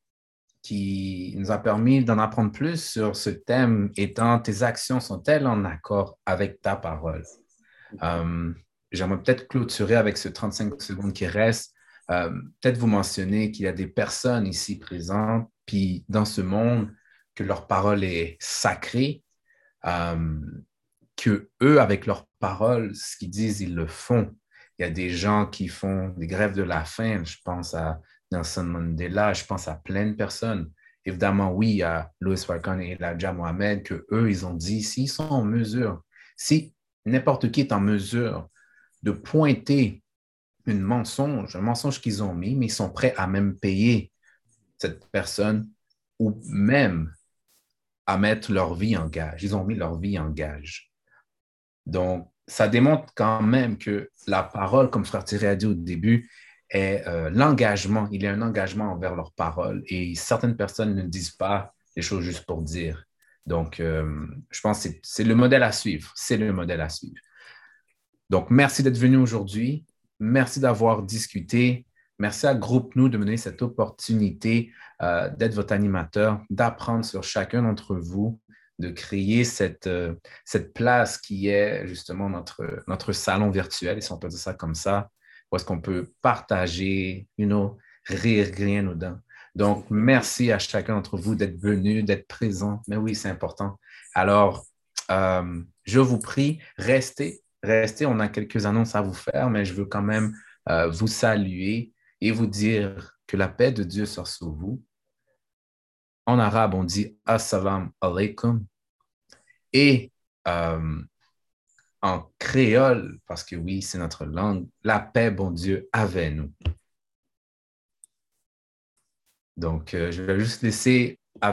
qui nous a permis d'en apprendre plus sur ce thème, étant tes actions sont-elles en accord avec ta parole? Euh, j'aimerais peut-être clôturer avec ce 35 secondes qui reste. Euh, peut-être vous mentionner qu'il y a des personnes ici présentes, puis dans ce monde, que leur parole est sacrée, euh, que eux, avec leur parole, ce qu'ils disent, ils le font. Il y a des gens qui font des grèves de la faim, je pense à Nelson Mandela, je pense à plein de personnes. Évidemment, oui, a Louis Farrakhan et Elijah Mohamed que eux, ils ont dit, s'ils sont en mesure, si n'importe qui est en mesure de pointer une mensonge, un mensonge qu'ils ont mis, mais ils sont prêts à même payer cette personne ou même à mettre leur vie en gage. Ils ont mis leur vie en gage. Donc, ça démontre quand même que la parole, comme Frère Thierry a dit au début, euh, l'engagement. Il y a un engagement envers leurs paroles et certaines personnes ne disent pas les choses juste pour dire. Donc, euh, je pense que c'est le modèle à suivre. C'est le modèle à suivre. Donc, merci d'être venu aujourd'hui. Merci d'avoir discuté. Merci à Groupe Nous de me donner cette opportunité euh, d'être votre animateur, d'apprendre sur chacun d'entre vous, de créer cette, cette place qui est justement notre, notre salon virtuel, si on peut dire ça comme ça, où qu'on peut partager, you know, rire, griller nos dents. Donc, merci à chacun d'entre vous d'être venu, d'être présent. Mais oui, c'est important. Alors, euh, je vous prie, restez, restez. On a quelques annonces à vous faire, mais je veux quand même euh, vous saluer et vous dire que la paix de Dieu soit sur vous. En arabe, on dit Assalamu alaikum. Et euh, en créole, parce que oui, c'est notre langue, la paix, bon Dieu, avec nous. Donc, euh, je vais juste laisser